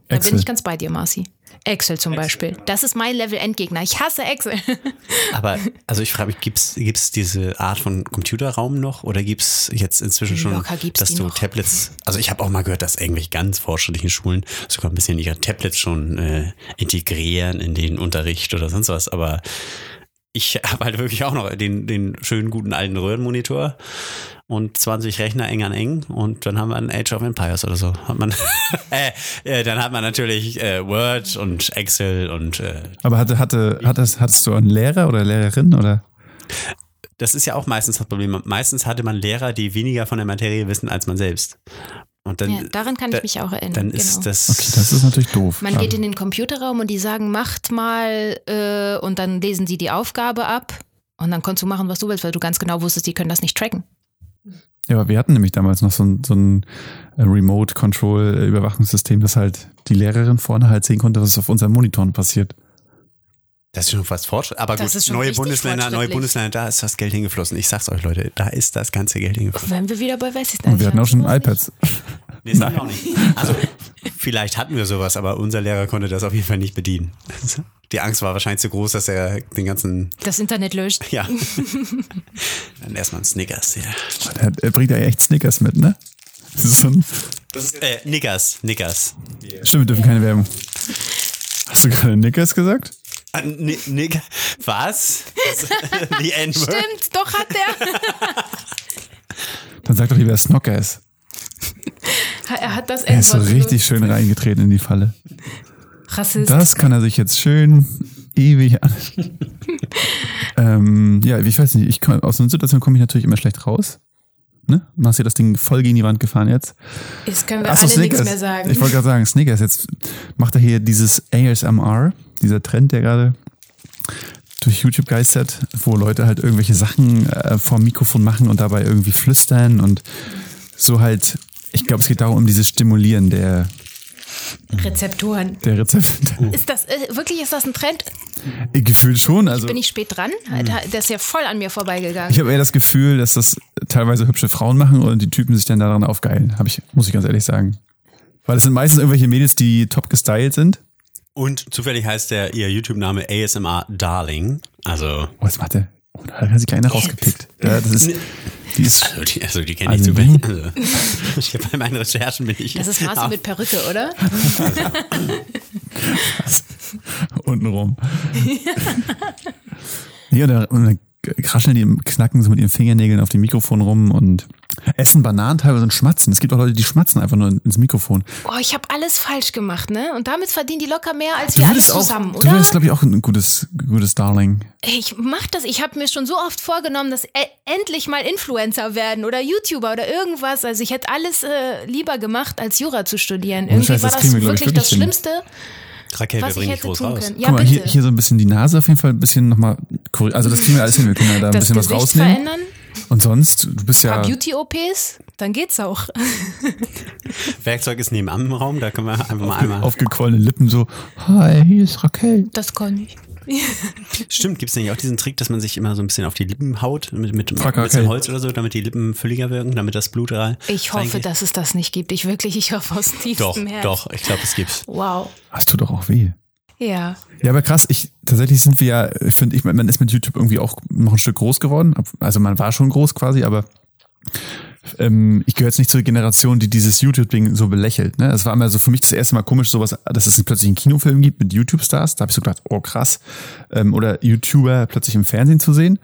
Da Excel. bin ich ganz bei dir, Marci. Excel zum Beispiel. Das ist mein Level-Endgegner. Ich hasse Excel. [laughs] Aber, also ich frage mich, gibt's gibt's diese Art von Computerraum noch oder gibt's jetzt inzwischen schon, dass du noch. Tablets, also ich habe auch mal gehört, dass irgendwelche ganz fortschrittlichen Schulen sogar ein bisschen ihre Tablets schon äh, integrieren in den Unterricht oder sonst was, aber ich [laughs] habe halt wirklich auch noch den, den schönen guten alten Röhrenmonitor und 20 Rechner eng an eng und dann haben wir ein Age of Empires oder so. Hat man, [laughs] äh, äh, dann hat man natürlich äh, Word und Excel und äh, aber hatte, hatte, hattest, hattest du einen Lehrer oder Lehrerin oder? das ist ja auch meistens das Problem. Meistens hatte man Lehrer, die weniger von der Materie wissen als man selbst. Und dann, ja, daran kann da, ich mich auch erinnern. Dann ist genau. das. Okay, das ist natürlich doof. Man geht in den Computerraum und die sagen, macht mal äh, und dann lesen sie die Aufgabe ab und dann konntest du machen, was du willst, weil du ganz genau wusstest, die können das nicht tracken. Ja, aber wir hatten nämlich damals noch so ein, so ein äh, Remote-Control-Überwachungssystem, das halt die Lehrerin vorne halt sehen konnte, was auf unseren Monitoren passiert. Das ist schon fast Fortschritt. Aber Das gut, ist schon neue Bundesländer, neue. Bundesländer, da ist das Geld hingeflossen. Ich sag's euch, Leute, da ist das ganze Geld hingeflossen. Wenn wir wieder bei Wessis Und wir hatten auch schon iPads. [laughs] Nee, das wir auch nicht. Also, vielleicht hatten wir sowas, aber unser Lehrer konnte das auf jeden Fall nicht bedienen. [laughs] Die Angst war wahrscheinlich zu groß, dass er den ganzen, Das Internet löscht. ja. [laughs] Dann erstmal ein Snickers. Ja. Er, er bringt ja echt Snickers mit, ne? Das ist so ein, Äh, Nickers, Nickers. stimmt, wir dürfen keine Werbung. Hast du gerade Snickers gesagt? Ah, Ni- Nick, was? [laughs] Die N-Word? Stimmt, doch hat der. Dann sag doch lieber Snockers. er hat das Er ist so richtig schön reingetreten in die Falle. Rassist. Das kann er sich jetzt schön ewig an. [laughs] ähm, ja, ich weiß nicht, ich komm, aus einer Situation komme ich natürlich immer schlecht raus. Ne? Du hast dir das Ding voll gegen die Wand gefahren jetzt. Jetzt können wir Ach so, alle nichts mehr sagen. Ich wollte gerade sagen, Snickers, jetzt macht er hier dieses ASMR, dieser Trend, der gerade durch YouTube geistert, wo Leute halt irgendwelche Sachen äh, vor dem Mikrofon machen und dabei irgendwie flüstern und so halt, ich glaube, es geht darum, um dieses Stimulieren der, Rezeptoren. der Rezepte. Ist das, äh, wirklich, ist das ein Trend? Gefühlt schon, also. Bin ich spät dran? Alter, Der ist ja voll an mir vorbeigegangen. Ich habe eher das Gefühl, dass das teilweise hübsche Frauen machen und die Typen sich dann daran aufgeilen. Habe ich, muss ich ganz ehrlich sagen. Weil es sind meistens irgendwelche Mädels, die top gestylt sind. Und zufällig heißt der ihr YouTube-Name ASMR Darling. Also, Oh, was macht der? Oh, da hat er sich kleiner rausgepickt. [laughs] Ja, das ist, die ist, also die, also die kenne ich Also zufällig. Also, [laughs] ich bei meinen Recherchen bin ich. Das ist Marci auf- mit Perücke, oder? [laughs] untenrum. ja, und da, und dann krascheln die, knacken so mit ihren Fingernägeln auf die Mikrofon rum und essen Bananen teilweise und schmatzen. Es gibt auch Leute, die schmatzen einfach nur ins Mikrofon. Oh, ich habe alles falsch gemacht, ne? Und damit verdienen die locker mehr als wir alle würdest auch, zusammen, du oder? würdest, glaube ich, auch ein gutes, gutes Darling. Ich mach das. Ich habe mir schon so oft vorgenommen, dass e endlich mal Influencer werden oder YouTuber oder irgendwas. Also ich hätte alles äh, lieber gemacht, als Jura zu studieren. Irgendwie Scheiß, war das das kriegen wir, glaub ich, wirklich das wirklich hin. Schlimmste, Raquel, wir was bringen dich groß raus. Ja, Guck mal, hier, hier so ein bisschen die Nase auf jeden Fall ein bisschen nochmal, also das kriegen wir alles hin, wir können ja da ein das bisschen was Gesicht rausnehmen. verändern, Und sonst, du bist ja, Beauty-OPs, dann geht's auch. [laughs] Werkzeug ist nebenan im Raum, da können wir einfach mal einmal. aufgequollene Lippen so, hi, hier ist Raquel. Das kann ich. [laughs] Stimmt, gibt es nicht auch diesen Trick, dass man sich immer so ein bisschen auf die Lippen haut mit, mit, ein bisschen Raquel. Holz oder so, damit die Lippen fülliger wirken, damit das Blut rein. Ich hoffe, reingeht? dass es das nicht gibt. Ich wirklich, ich hoffe aus tiefstem Doch, Herzen. doch, ich glaube, es gibt's. Wow. Das tut doch auch weh. Ja. Ja, aber krass, ich, tatsächlich sind wir ja, ich finde, ich, man ist mit YouTube irgendwie auch noch ein Stück groß geworden. Also man war schon groß quasi, aber ähm, ich gehöre jetzt nicht zur Generation, die dieses YouTube-Ding so belächelt. Ne? Es war immer so für mich das erste Mal komisch, sowas, dass es plötzlich einen Kinofilm gibt mit YouTube-Stars. Da habe ich so gedacht, oh krass. Ähm, oder YouTuber plötzlich im Fernsehen zu sehen.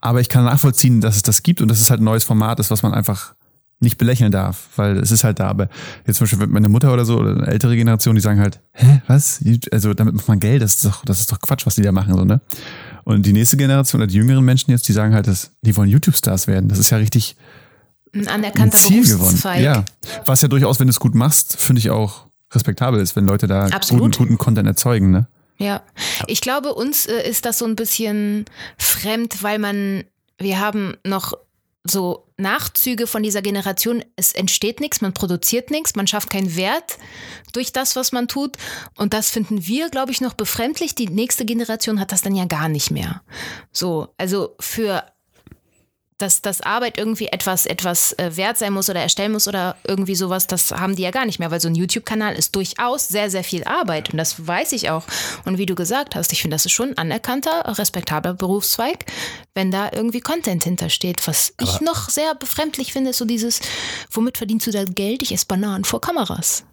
Aber ich kann nachvollziehen, dass es das gibt und dass es halt ein neues Format ist, was man einfach nicht belächeln darf, weil es ist halt da. Aber jetzt zum Beispiel meine Mutter oder so oder eine ältere Generation, die sagen halt, hä, was? Also damit macht man Geld, das ist doch, das ist doch Quatsch, was die da machen, so, ne? Und die nächste Generation oder die jüngeren Menschen jetzt, die sagen halt, dass die wollen YouTube-Stars werden. Das ist ja richtig Ein anerkannter Ziel gewonnen. Berufszweig. Ja. Was ja durchaus, wenn du es gut machst, finde ich auch respektabel ist, wenn Leute da guten, guten Content erzeugen, ne? Ja, ich glaube, uns äh, ist das so ein bisschen fremd, weil man, wir haben noch so Nachzüge von dieser Generation. Es entsteht nichts, man produziert nichts, man schafft keinen Wert durch das, was man tut. Und das finden wir, glaube ich, noch befremdlich. Die nächste Generation hat das dann ja gar nicht mehr. So, also für dass, dass Arbeit irgendwie etwas, etwas äh, wert sein muss oder erstellen muss oder irgendwie sowas, das haben die ja gar nicht mehr, weil so ein YouTube-Kanal ist durchaus sehr, sehr viel Arbeit und das weiß ich auch. Und wie du gesagt hast, ich finde, das ist schon ein anerkannter, respektabler Berufszweig, wenn da irgendwie Content hintersteht. Was ich noch sehr befremdlich finde, ist so dieses, womit verdienst du dein Geld? Ich esse Bananen vor Kameras.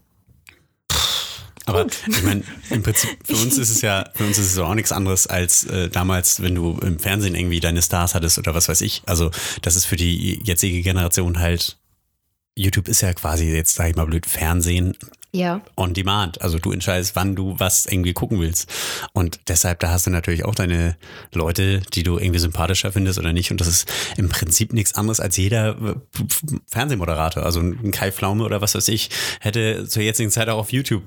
Aber ich meine, im Prinzip, [laughs] für uns ist es ja, für uns ist es auch nichts anderes als äh, damals, wenn du im Fernsehen irgendwie deine Stars hattest oder was weiß ich. Also, das ist für die jetzige Generation halt, YouTube ist ja quasi jetzt, sag ich mal blöd, Fernsehen. Ja. on demand. Also du entscheidest, wann du was irgendwie gucken willst. Und deshalb, da hast du natürlich auch deine Leute, die du irgendwie sympathischer findest oder nicht. Und das ist im Prinzip nichts anderes als jeder äh, Fernsehmoderator. Also ein Kai Pflaume oder was weiß ich, hätte zur jetzigen Zeit auch auf YouTube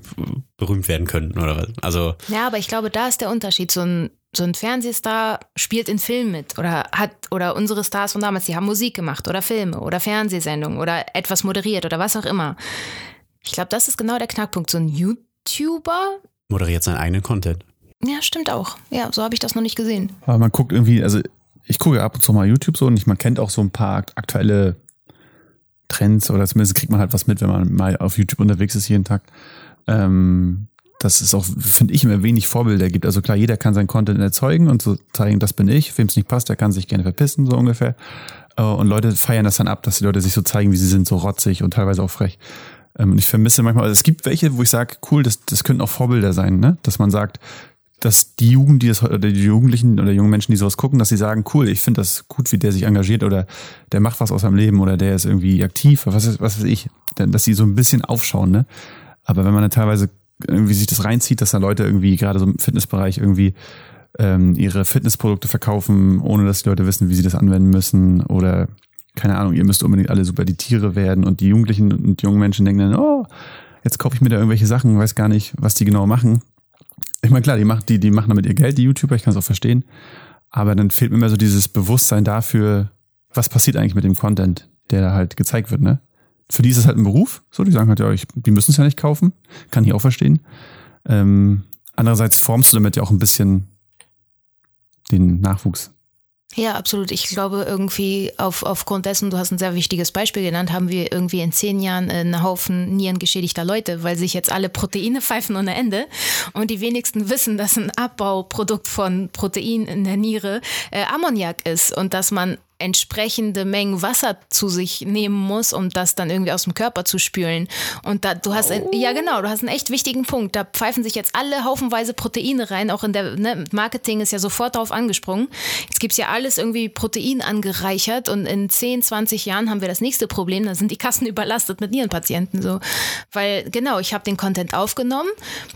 berühmt werden können oder was. Also Ja, aber ich glaube, da ist der Unterschied. So ein, so ein Fernsehstar spielt in Filmen mit oder hat, oder unsere Stars von damals, die haben Musik gemacht oder Filme oder Fernsehsendungen oder etwas moderiert oder was auch immer. Ich glaube, das ist genau der Knackpunkt. So ein YouTuber, moderiert seinen eigenen Content. ja, stimmt auch. Ja, so habe ich das noch nicht gesehen. Aber man guckt irgendwie, also ich gucke ab und zu mal YouTube so und ich, man kennt auch so ein paar akt- aktuelle Trends oder zumindest kriegt man halt was mit, wenn man mal auf YouTube unterwegs ist jeden Tag. Ähm, dass es auch, finde ich, immer wenig Vorbilder gibt. Also klar, jeder kann seinen Content erzeugen und so zeigen, das bin ich. Wem es nicht passt, der kann sich gerne verpissen, so ungefähr. Äh, Und Leute feiern das dann ab, dass die Leute sich so zeigen, wie sie sind, so rotzig und teilweise auch frech. Ähm, Und ich vermisse manchmal, also es gibt welche, wo ich sage, cool, das, das könnten auch Vorbilder sein, ne? Dass man sagt, dass die Jugend, die das oder die Jugendlichen oder junge Menschen, die sowas gucken, dass sie sagen, cool, ich finde das gut, wie der sich engagiert oder der macht was aus seinem Leben oder der ist irgendwie aktiv, was was weiß ich, dass sie so ein bisschen aufschauen, ne? Aber wenn man dann teilweise irgendwie sich das reinzieht, dass da Leute irgendwie gerade so im Fitnessbereich irgendwie ähm, ihre Fitnessprodukte verkaufen, ohne dass die Leute wissen, wie sie das anwenden müssen oder keine Ahnung, ihr müsst unbedingt alle super die Tiere werden und die Jugendlichen und jungen Menschen denken dann, oh, jetzt kaufe ich mir da irgendwelche Sachen, weiß gar nicht, was die genau machen. Ich meine, klar, die, machen, die, die machen damit ihr Geld, die YouTuber, ich kann es auch verstehen. Aber dann fehlt mir immer so dieses Bewusstsein dafür, was passiert eigentlich mit dem Content, der da halt gezeigt wird, ne? Für die ist es halt ein Beruf, so, die sagen halt, ja, ich, die müssen es ja nicht kaufen, kann ich auch verstehen. Ähm, andererseits formst du damit ja auch ein bisschen den Nachwuchs. Ja, absolut. Ich glaube irgendwie auf, aufgrund dessen, du hast ein sehr wichtiges Beispiel genannt, haben wir irgendwie in zehn Jahren einen Haufen nierengeschädigter Leute, weil sich jetzt alle Proteine [laughs] pfeifen ohne Ende und die wenigsten wissen, dass ein Abbauprodukt von Protein in der Niere äh, Ammoniak ist und dass man entsprechende Mengen Wasser zu sich nehmen muss, um das dann irgendwie aus dem Körper zu spülen. Und da, du hast, ein, ja genau, du hast einen echt wichtigen Punkt. Da pfeifen sich jetzt alle haufenweise Proteine rein. Auch in der ne, Marketing ist ja sofort drauf angesprungen. Jetzt gibt's ja alles irgendwie Protein angereichert und in 10, 20 Jahren haben wir das nächste Problem. Da sind die Kassen [laughs] überlastet mit Nierenpatienten. So. Weil genau, ich habe den Content aufgenommen.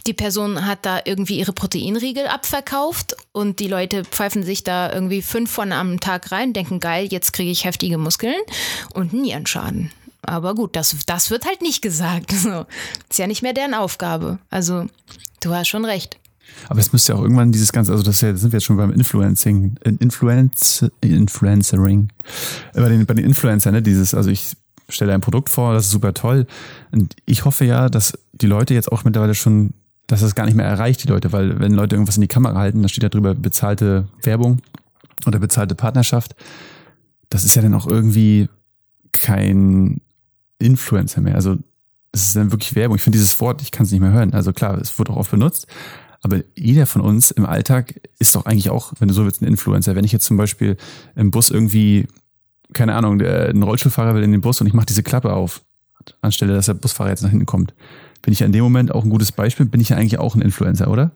Die Person hat da irgendwie ihre Proteinriegel abverkauft und die Leute pfeifen sich da irgendwie fünf von am Tag rein, denken, geil, jetzt kriege ich heftige Muskeln und Nierenschaden. Aber gut, das, das wird halt nicht [laughs] gesagt. So. Ist ja nicht mehr deren Aufgabe. Also, du hast schon recht. Aber es müsste ja auch irgendwann dieses ganze, also das sind wir jetzt schon beim Influencing, Influence, Influencering, bei den, bei den Influencern, ne, dieses, also ich stelle ein Produkt vor, das ist super toll. Und ich hoffe ja, dass die Leute jetzt auch mittlerweile schon, dass es gar nicht mehr erreicht, die Leute, weil wenn Leute irgendwas in die Kamera halten, da steht ja drüber bezahlte Werbung oder bezahlte Partnerschaft. Das ist ja dann auch irgendwie kein Influencer mehr. Also es ist dann wirklich Werbung. Ich finde dieses Wort, ich kann es nicht mehr hören. Also klar, es wird auch oft benutzt. Aber jeder von uns im Alltag ist doch eigentlich auch, wenn du so willst, ein Influencer. Wenn ich jetzt zum Beispiel im Bus irgendwie, keine Ahnung, ein Rollstuhlfahrer will in den Bus und ich mache diese Klappe auf, anstelle dass der Busfahrer jetzt nach hinten kommt, bin ich ja in dem Moment auch ein gutes Beispiel, bin ich ja eigentlich auch ein Influencer, oder?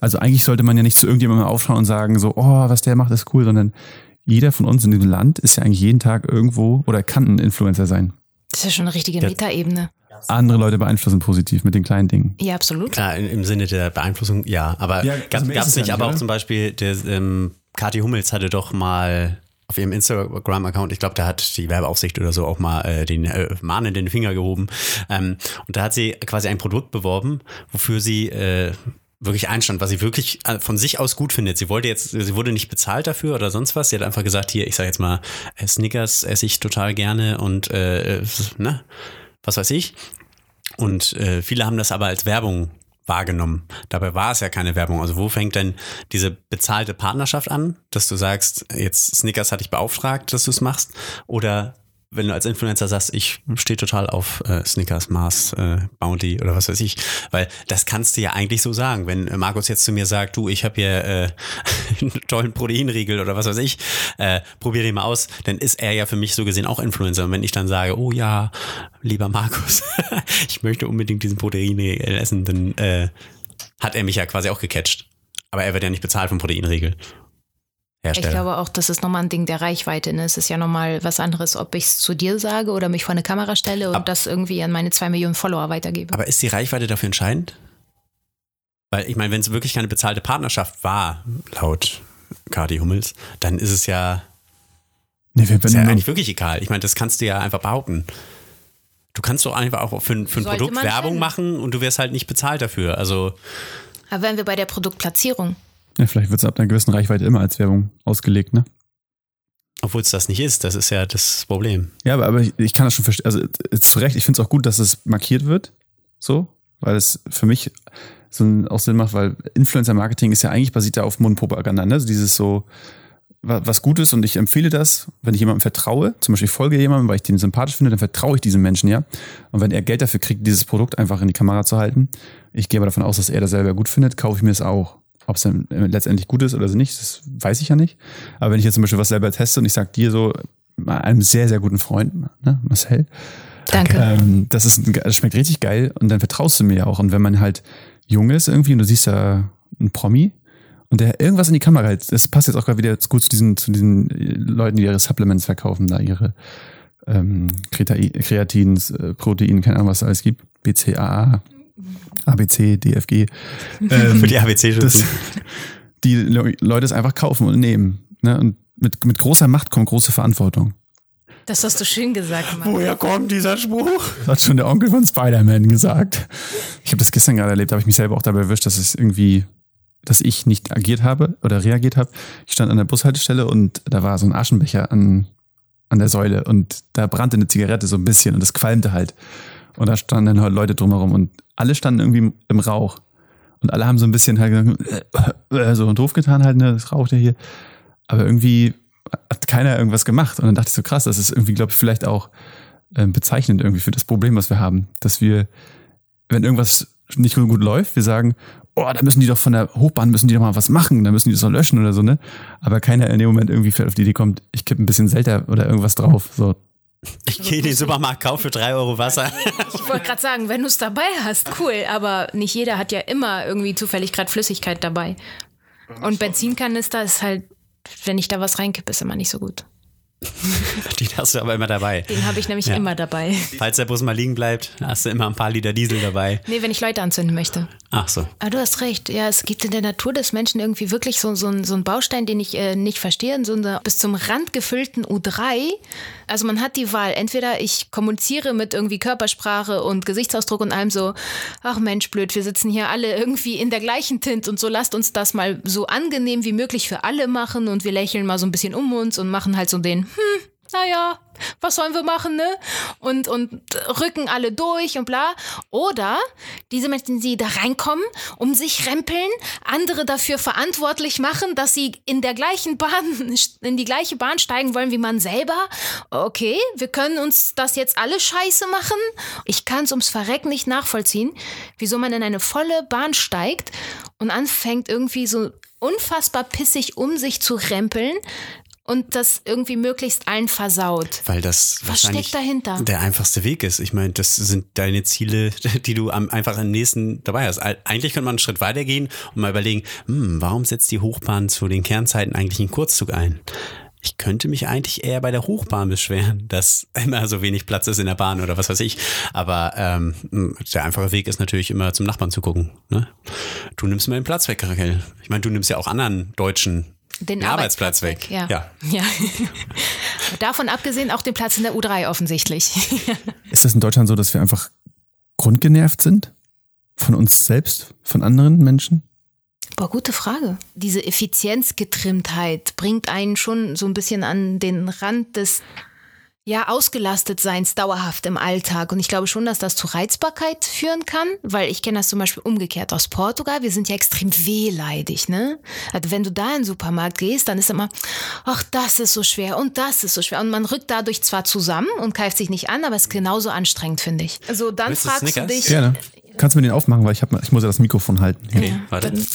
Also eigentlich sollte man ja nicht zu irgendjemandem aufschauen und sagen so, oh, was der macht, ist cool, sondern jeder von uns in diesem Land ist ja eigentlich jeden Tag irgendwo oder kann ein Influencer sein. Das ist ja schon eine richtige. Metaebene. Andere Leute beeinflussen positiv mit den kleinen Dingen. Ja, absolut. Klar, im Sinne der Beeinflussung, ja. Aber Ja, gab also es ja nicht, nicht, aber auch oder? zum Beispiel, der ähm, Kathi Hummels hatte doch mal auf ihrem Instagram-Account, ich glaube, da hat die Werbeaufsicht oder so auch mal äh, den äh, mahnenden Finger gehoben. Ähm, und da hat sie quasi ein Produkt beworben, wofür sie äh, wirklich einstand, was sie wirklich äh, von sich aus gut findet. Sie wollte jetzt, sie wurde nicht bezahlt dafür oder sonst was. Sie hat einfach gesagt, hier, ich sage jetzt mal, äh, Snickers esse ich total gerne und äh, ne, was weiß ich. Und äh, viele haben das aber als Werbung wahrgenommen. Dabei war es ja keine Werbung. Also wo fängt denn diese bezahlte Partnerschaft an, dass du sagst, jetzt Snickers hat dich beauftragt, dass du es machst? Oder wenn du als Influencer sagst, ich stehe total auf äh, Snickers, Mars, äh, Bounty oder was weiß ich. Weil das kannst du ja eigentlich so sagen. Wenn äh, Markus jetzt zu mir sagt, du, ich habe hier äh, [laughs] einen tollen Proteinriegel oder was weiß ich, äh, probier den mal aus, dann ist er ja für mich so gesehen auch Influencer. Und wenn ich dann sage, oh ja, lieber Markus, [laughs] ich möchte unbedingt diesen Proteinriegel essen, dann äh, hat er mich ja quasi auch gecatcht. Aber er wird ja nicht bezahlt vom Proteinriegel. Hersteller. Ich glaube auch, das ist nochmal ein Ding der Reichweite. Ne? Es ist ja nochmal was anderes, ob ich es zu dir sage oder mich vor eine Kamera stelle und Ab- das irgendwie an meine zwei Millionen Follower weitergebe. Aber ist die Reichweite dafür entscheidend? Weil ich meine, wenn es wirklich keine bezahlte Partnerschaft war, laut Kati Hummels, dann ist es ja, Nee, wir, ist ja eigentlich wirklich egal. Ich meine, das kannst du ja einfach behaupten. Du kannst doch einfach auch für, ein- für ein Sollte Produkt Werbung machen und du wirst halt nicht bezahlt dafür. Also Aber wären wir bei der Produktplatzierung. Ja, vielleicht wird es ab einer gewissen Reichweite immer als Werbung ausgelegt, ne? Obwohl es das nicht ist, das ist ja das Problem. Ja, aber, aber ich, ich kann das schon verstehen. Also äh, zu Recht, ich finde es auch gut, dass es markiert wird. So, weil es für mich so einen auch Sinn macht, weil Influencer-Marketing ist ja eigentlich basiert ja auf Mundpropaganda, ne? Also dieses so, wa- was gut ist und ich empfehle das, wenn ich jemandem vertraue, zum Beispiel ich folge jemandem, weil ich den sympathisch finde, dann vertraue ich diesem Menschen ja. Und wenn er Geld dafür kriegt, dieses Produkt einfach in die Kamera zu halten, ich gehe aber davon aus, dass er das selber gut findet, kaufe ich mir es auch. Ob es dann letztendlich gut ist oder so nicht, das weiß ich ja nicht. Aber wenn ich jetzt zum Beispiel was selber teste und ich sage dir so, einem sehr, sehr guten Freund, ne, Marcel, Danke. ähm, das, ist, ein das schmeckt richtig geil und dann vertraust du mir ja auch. Und wenn man halt jung ist irgendwie und du siehst da einen Promi und der irgendwas in die Kamera hält, das passt jetzt auch gerade wieder gut zu diesen, zu diesen äh, Leuten, die ihre Supplements verkaufen, da ihre ähm, Kreatin, Kreatins, äh, Protein, keine Ahnung, was es alles gibt, BCAA, ABC, DFG. Ähm, [laughs] Für die ABC schon. das, die Le Leute es einfach kaufen und nehmen. Ne? Und mit, mit großer Macht kommt große Verantwortung. Das hast du schön gesagt, Mann. Woher kommt dieser Spruch? Das hat schon der Onkel von Spider-Man gesagt. Ich habe das gestern gerade erlebt, da habe ich mich selber auch dabei erwischt, dass es irgendwie, dass ich nicht agiert habe oder reagiert habe. Ich stand an der Bushaltestelle und da war so ein Aschenbecher an, an der Säule und da brannte eine Zigarette so ein bisschen und es qualmte halt. Und da standen dann halt Leute drumherum und alle standen irgendwie im Rauch. Und alle haben so ein bisschen halt gesagt, äh, so doof getan halt, ne, das raucht ja hier. Aber irgendwie hat keiner irgendwas gemacht. Und dann dachte ich so, krass, das ist irgendwie, glaube ich, vielleicht auch ähm, bezeichnend irgendwie für das Problem, was wir haben. Dass wir, wenn irgendwas nicht so gut läuft, wir sagen, oh, da müssen die doch von der Hochbahn, müssen die doch mal was machen, da müssen die das doch löschen oder so, ne? Aber keiner in dem Moment irgendwie fällt auf die Idee kommt, ich kippe ein bisschen Selter oder irgendwas drauf. So, Ich gehe in den Supermarkt, kaufe für drei Euro Wasser. Ich wollte gerade sagen, wenn du es dabei hast, cool. Aber nicht jeder hat ja immer irgendwie zufällig gerade Flüssigkeit dabei. Und Benzinkanister ist halt, wenn ich da was reinkippe, ist immer nicht so gut. [laughs] Die hast du aber immer dabei. Den habe ich nämlich Ja. immer dabei. Falls der Bus mal liegen bleibt, hast du immer ein paar Liter Diesel dabei. Nee, wenn ich Leute anzünden möchte. Ach so. Aber du hast recht. Ja, es gibt in der Natur des Menschen irgendwie wirklich so, so, so einen Baustein, den ich äh, nicht verstehe. So eine bis zum Rand gefüllten U3. Also man hat die Wahl. Entweder ich kommuniziere mit irgendwie Körpersprache und Gesichtsausdruck und allem so, ach Mensch, blöd, wir sitzen hier alle irgendwie in der gleichen Tint und so lasst uns das mal so angenehm wie möglich für alle machen und wir lächeln mal so ein bisschen um uns und machen halt so den, hm, naja, was sollen wir machen, ne? Und, und rücken alle durch und bla. Oder diese Menschen, die da reinkommen, um sich rempeln, andere dafür verantwortlich machen, dass sie in der gleichen Bahn, [laughs] in die gleiche Bahn steigen wollen wie man selber. Okay, wir können uns das jetzt alle scheiße machen. Ich kann es ums Verrecken nicht nachvollziehen, wieso man in eine volle Bahn steigt und anfängt irgendwie so unfassbar pissig um sich zu rempeln und das irgendwie möglichst allen versaut. Weil das Was wahrscheinlich steckt dahinter? der einfachste Weg ist. Ich meine, das sind deine Ziele, [laughs] die du am, einfach am nächsten dabei hast. Eig- Eigentlich könnte man einen Schritt weiter gehen und mal überlegen, hm, warum setzt die Hochbahn zu den Kernzeiten eigentlich einen Kurzzug ein? Ich könnte mich eigentlich eher bei der Hochbahn beschweren, [laughs] dass immer so wenig Platz ist in der Bahn oder was weiß ich. Aber ähm, der einfache Weg ist natürlich immer zum Nachbarn zu gucken. Ne? Du nimmst mir den Platz weg, Raquel. Ich meine, du nimmst ja auch anderen Deutschen Den, den Arbeitsplatz weg. Ja. ja. ja. [laughs] Davon abgesehen auch den Platz in der U3 offensichtlich. [laughs] ist das in Deutschland so, dass wir einfach grundgenervt sind? Von uns selbst? Von anderen Menschen? Boah, gute Frage. Diese Effizienzgetrimmtheit bringt einen schon so ein bisschen an den Rand des ja, Ausgelastetseins dauerhaft im Alltag. Und ich glaube schon, dass das zu Reizbarkeit führen kann, weil ich kenne das zum Beispiel umgekehrt aus Portugal. Wir sind ja extrem wehleidig, ne? Also wenn du da in den Supermarkt gehst, dann ist immer, ach, das ist so schwer und das ist so schwer. Und man rückt dadurch zwar zusammen und greift sich nicht an, aber es ist genauso anstrengend, finde ich. Also dann Willst fragst du dich. Gerne. Kannst du mir den aufmachen, weil ich, hab, mal- ich muss ja das Mikrofon halten. Hier. Okay, warte. Dann,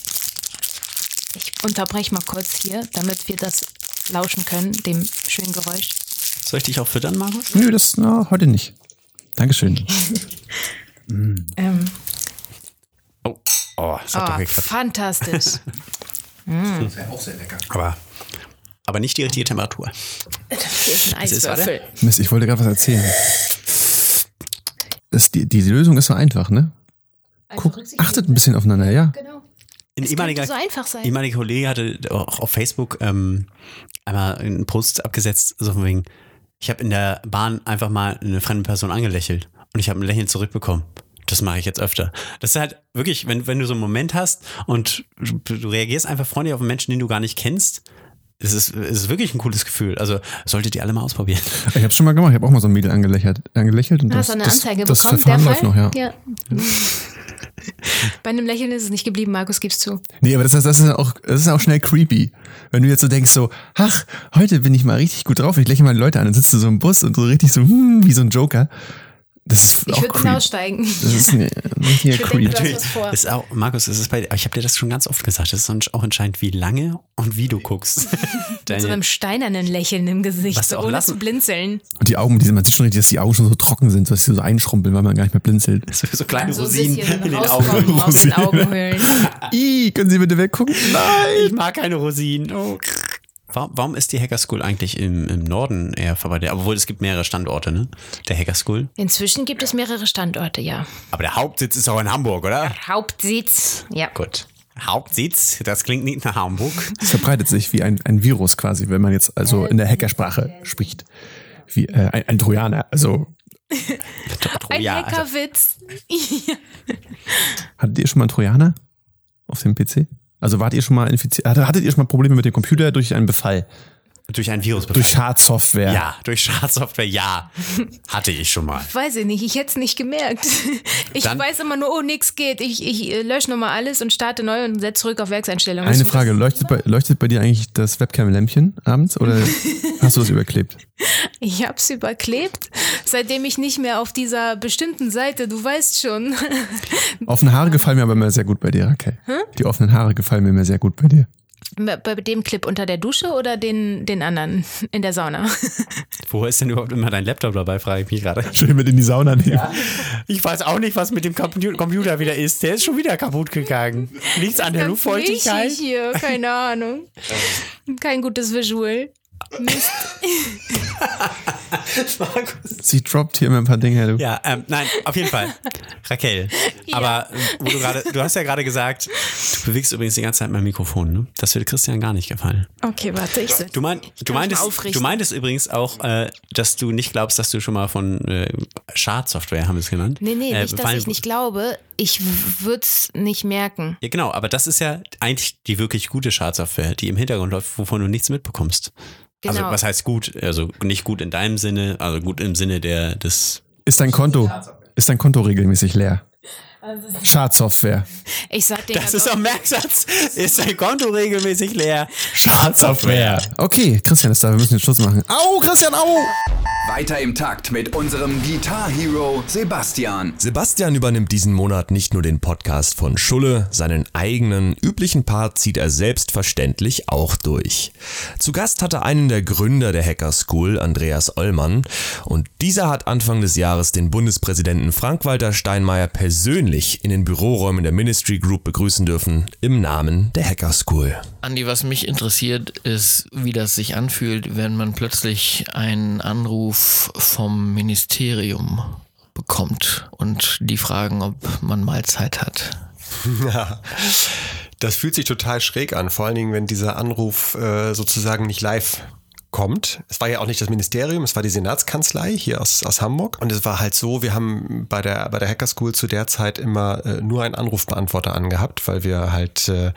ich unterbreche mal kurz hier, damit wir das lauschen können, dem schönen Geräusch. Soll ich dich auch füttern, Markus? Nö, das na, heute nicht. Dankeschön. [laughs] Ähm, Oh, oh, das hat doch ah, geklappt. fantastisch. [laughs] Aber aber nicht die richtige Temperatur. Ist ein Das ist, Eiswürfel. Mist, ich wollte gerade was erzählen. Das, die, die Lösung ist so einfach, ne? Guck, achtet ein bisschen aufeinander, ja. Genau. Ein ehemaliger, so einfach sein. ehemaliger Kollege hatte auch auf Facebook ähm, einmal einen Post abgesetzt, so von wegen, ich habe in der Bahn einfach mal eine fremde Person angelächelt und ich habe ein Lächeln zurückbekommen. Das mache ich jetzt öfter. Das ist halt wirklich, wenn, wenn du so einen Moment hast und du, du reagierst einfach freundlich auf einen Menschen, den du gar nicht kennst, es ist, es ist wirklich ein cooles Gefühl. Also solltet ihr alle mal ausprobieren. Ich hab's schon mal gemacht, ich habe auch mal so ein Mädel angelächelt, angelächelt und Hast das, du eine das, Anzeige das bekommen? Verfahren Der läuft Fall? noch, ja. ja. Bei einem Lächeln ist es nicht geblieben, Markus, gib's zu. Nee, aber das, das, ist auch, das ist auch schnell creepy. Wenn du jetzt so denkst, so, ach, heute bin ich mal richtig gut drauf, ich lächle mal Leute an, dann sitzt du so im Bus und so richtig so, hm, wie so ein Joker. Das ist Ich auch würde creep. aussteigen. Das ist [laughs] richtiger Ich würd denken, vor. Ist auch, Markus, es ist bei, ich habe dir das schon ganz oft gesagt, es ist auch entscheidend, wie lange und wie du guckst. [laughs] Mit so einem steinernen Lächeln im Gesicht, Was du so auch ohne lassen- zu blinzeln. Und die Augen, man sieht schon richtig, dass die Augen schon so trocken sind, dass sie so einschrumpeln, weil man gar nicht mehr blinzelt. so kleine so Rosinen in den Augen. aus den [laughs] Augenhöhlen. Ih, können Sie bitte weggucken? Nein! Ich mag keine Rosinen. Oh. Warum, warum ist die Hacker School eigentlich im, im Norden eher verbreitet? Obwohl es gibt mehrere Standorte, ne? Der Hacker School. Inzwischen gibt es mehrere Standorte, ja. Aber der Hauptsitz ist auch in Hamburg, oder? Hauptsitz, ja. Gut. Hauptsitz, das klingt nicht nach Hamburg. [laughs] Es verbreitet sich wie ein, ein Virus quasi, wenn man jetzt also in der Hackersprache spricht. Wie äh, ein, ein Trojaner. Also, Ein Ja, also- Hackerwitz. [laughs] hattet ihr schon mal einen Trojaner auf dem PC? Also wart ihr schon mal infiziert? Hattet ihr schon mal Probleme mit dem Computer durch einen Befall? Durch ein Virus. Durch Schadsoftware? Ja, durch Schadsoftware, ja. Hatte ich schon mal. Weiß ich nicht, ich hätte es nicht gemerkt. Ich Dann- weiß immer nur, oh, nix geht. Ich, ich äh, lösche nochmal alles und starte neu und setze zurück auf Werkseinstellungen. Eine Frage, leuchtet bei, leuchtet bei dir eigentlich das Webcam-Lämpchen abends oder [laughs] hast du das überklebt? Ich hab's überklebt, seitdem ich nicht mehr auf dieser bestimmten Seite, du weißt schon. Offene Haare [laughs] gefallen mir aber immer sehr gut bei dir, Raquel. Die offenen Haare gefallen mir immer sehr gut bei dir. Bei dem Clip unter der Dusche oder den, den anderen in der Sauna? [laughs] Wo ist denn überhaupt immer dein Laptop dabei, frage ich mich gerade. [laughs] Schön mit in die Sauna nehmen. Ich weiß auch nicht, was mit dem Compu- Computer wieder ist. Der ist schon wieder kaputt gegangen. Nichts an der Luftfeuchtigkeit. hier, keine Ahnung. [laughs] Kein gutes Visual. Mist. [laughs] Sie droppt hier immer ein paar Dinge. Du. Ja, ähm, nein, auf jeden Fall. Raquel. Aber äh, wo du gerade, du hast ja gerade gesagt, du bewegst übrigens die ganze Zeit mein Mikrofon, ne? Das würde Christian gar nicht gefallen. Okay, warte, ich setz. Du, mein, du, meintest, du meintest übrigens auch, äh, dass du nicht glaubst, dass du schon mal von äh, Schadsoftware, haben wir es genannt? Nee, nee, äh, nicht, dass ich nicht glaube. Ich würde es nicht merken. Ja, genau, aber das ist ja eigentlich die wirklich gute Schadsoftware, die im Hintergrund läuft, wovon du nichts mitbekommst. Also, Genau. was heißt gut? Also, nicht gut in deinem Sinne, also gut im Sinne der, des. Ist dein Konto, ist dein Konto regelmäßig leer? Schadsoftware. Ich sag dir Das ist am Merksatz. Ist dein Konto regelmäßig leer? Schadsoftware. Okay, Christian ist da, wir müssen den Schluss machen. Au, Christian, au! Weiter im Takt mit unserem Guitar Hero Sebastian. Sebastian übernimmt diesen Monat nicht nur den Podcast von Schulle, seinen eigenen üblichen Part zieht er selbstverständlich auch durch. Zu Gast hatte einen der Gründer der Hacker School, Andreas Ollmann, und dieser hat Anfang des Jahres den Bundespräsidenten Frank-Walter Steinmeier persönlich in den Büroräumen der Ministry Group begrüßen dürfen, im Namen der Hacker School. Andi, was mich interessiert, ist, wie das sich anfühlt, wenn man plötzlich einen Anruf vom Ministerium bekommt und die fragen, ob man mal Zeit hat. [laughs] Ja, das fühlt sich total schräg an, vor allen Dingen, wenn dieser Anruf äh, sozusagen nicht live kommt. Es war ja auch nicht das Ministerium, es war die Senatskanzlei hier aus, aus Hamburg. Und es war halt so, wir haben bei der, bei der Hacker School zu der Zeit immer äh, nur einen Anrufbeantworter angehabt, weil wir halt äh,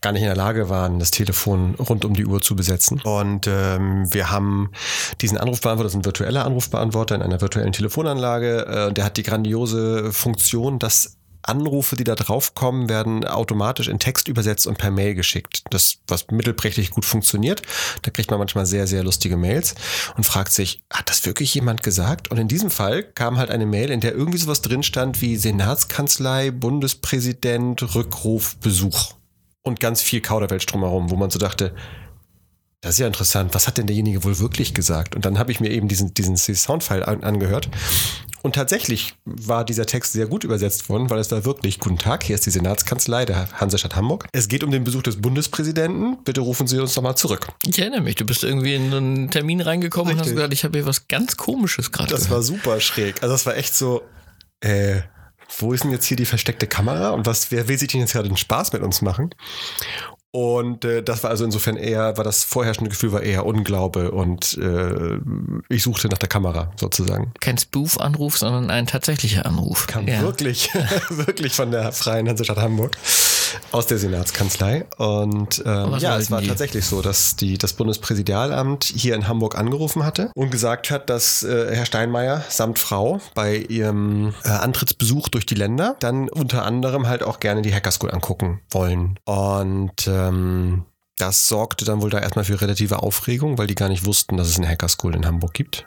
gar nicht in der Lage waren, das Telefon rund um die Uhr zu besetzen. Und ähm, wir haben diesen Anrufbeantworter, das ist ein virtueller Anrufbeantworter in einer virtuellen Telefonanlage. Äh, der hat die grandiose Funktion, dass Anrufe, die da draufkommen, werden automatisch in Text übersetzt und per Mail geschickt. Das, was mittelprächtig gut funktioniert. Da kriegt man manchmal sehr, sehr lustige Mails und fragt sich, hat das wirklich jemand gesagt? Und in diesem Fall kam halt eine Mail, in der irgendwie sowas drin stand wie Senatskanzlei, Bundespräsident, Rückruf, Besuch. Und ganz viel Kauderwelsch drumherum, wo man so dachte, das ist ja interessant. Was hat denn derjenige wohl wirklich gesagt? Und dann habe ich mir eben diesen, diesen Soundfile an, angehört. Und tatsächlich war dieser Text sehr gut übersetzt worden, weil es war wirklich, guten Tag, hier ist die Senatskanzlei der Hansestadt Hamburg. Es geht um den Besuch des Bundespräsidenten. Bitte rufen Sie uns nochmal zurück. Ich erinnere mich, du bist irgendwie in einen Termin reingekommen Richtig. und hast gesagt, ich habe hier was ganz Komisches gerade Das war super schräg. Also das war echt so, äh, wo ist denn jetzt hier die versteckte Kamera und was, wer will sich denn jetzt gerade den Spaß mit uns machen? Und äh, das war also insofern eher, war das vorherrschende Gefühl war eher Unglaube und äh, ich suchte nach der Kamera sozusagen. Kein Spoof-Anruf, sondern ein tatsächlicher Anruf. Kam Ja. wirklich, [laughs] wirklich von der Freien Hansestadt Hamburg aus der Senatskanzlei. Und ähm, ja, es war die? tatsächlich so, dass die, das Bundespräsidialamt hier in Hamburg angerufen hatte und gesagt hat, dass äh, Herr Steinmeier samt Frau bei ihrem äh, Antrittsbesuch durch die Länder dann unter anderem halt auch gerne die Hacker School angucken wollen. Und ähm, das sorgte dann wohl da erstmal für relative Aufregung, weil die gar nicht wussten, dass es eine Hacker School in Hamburg gibt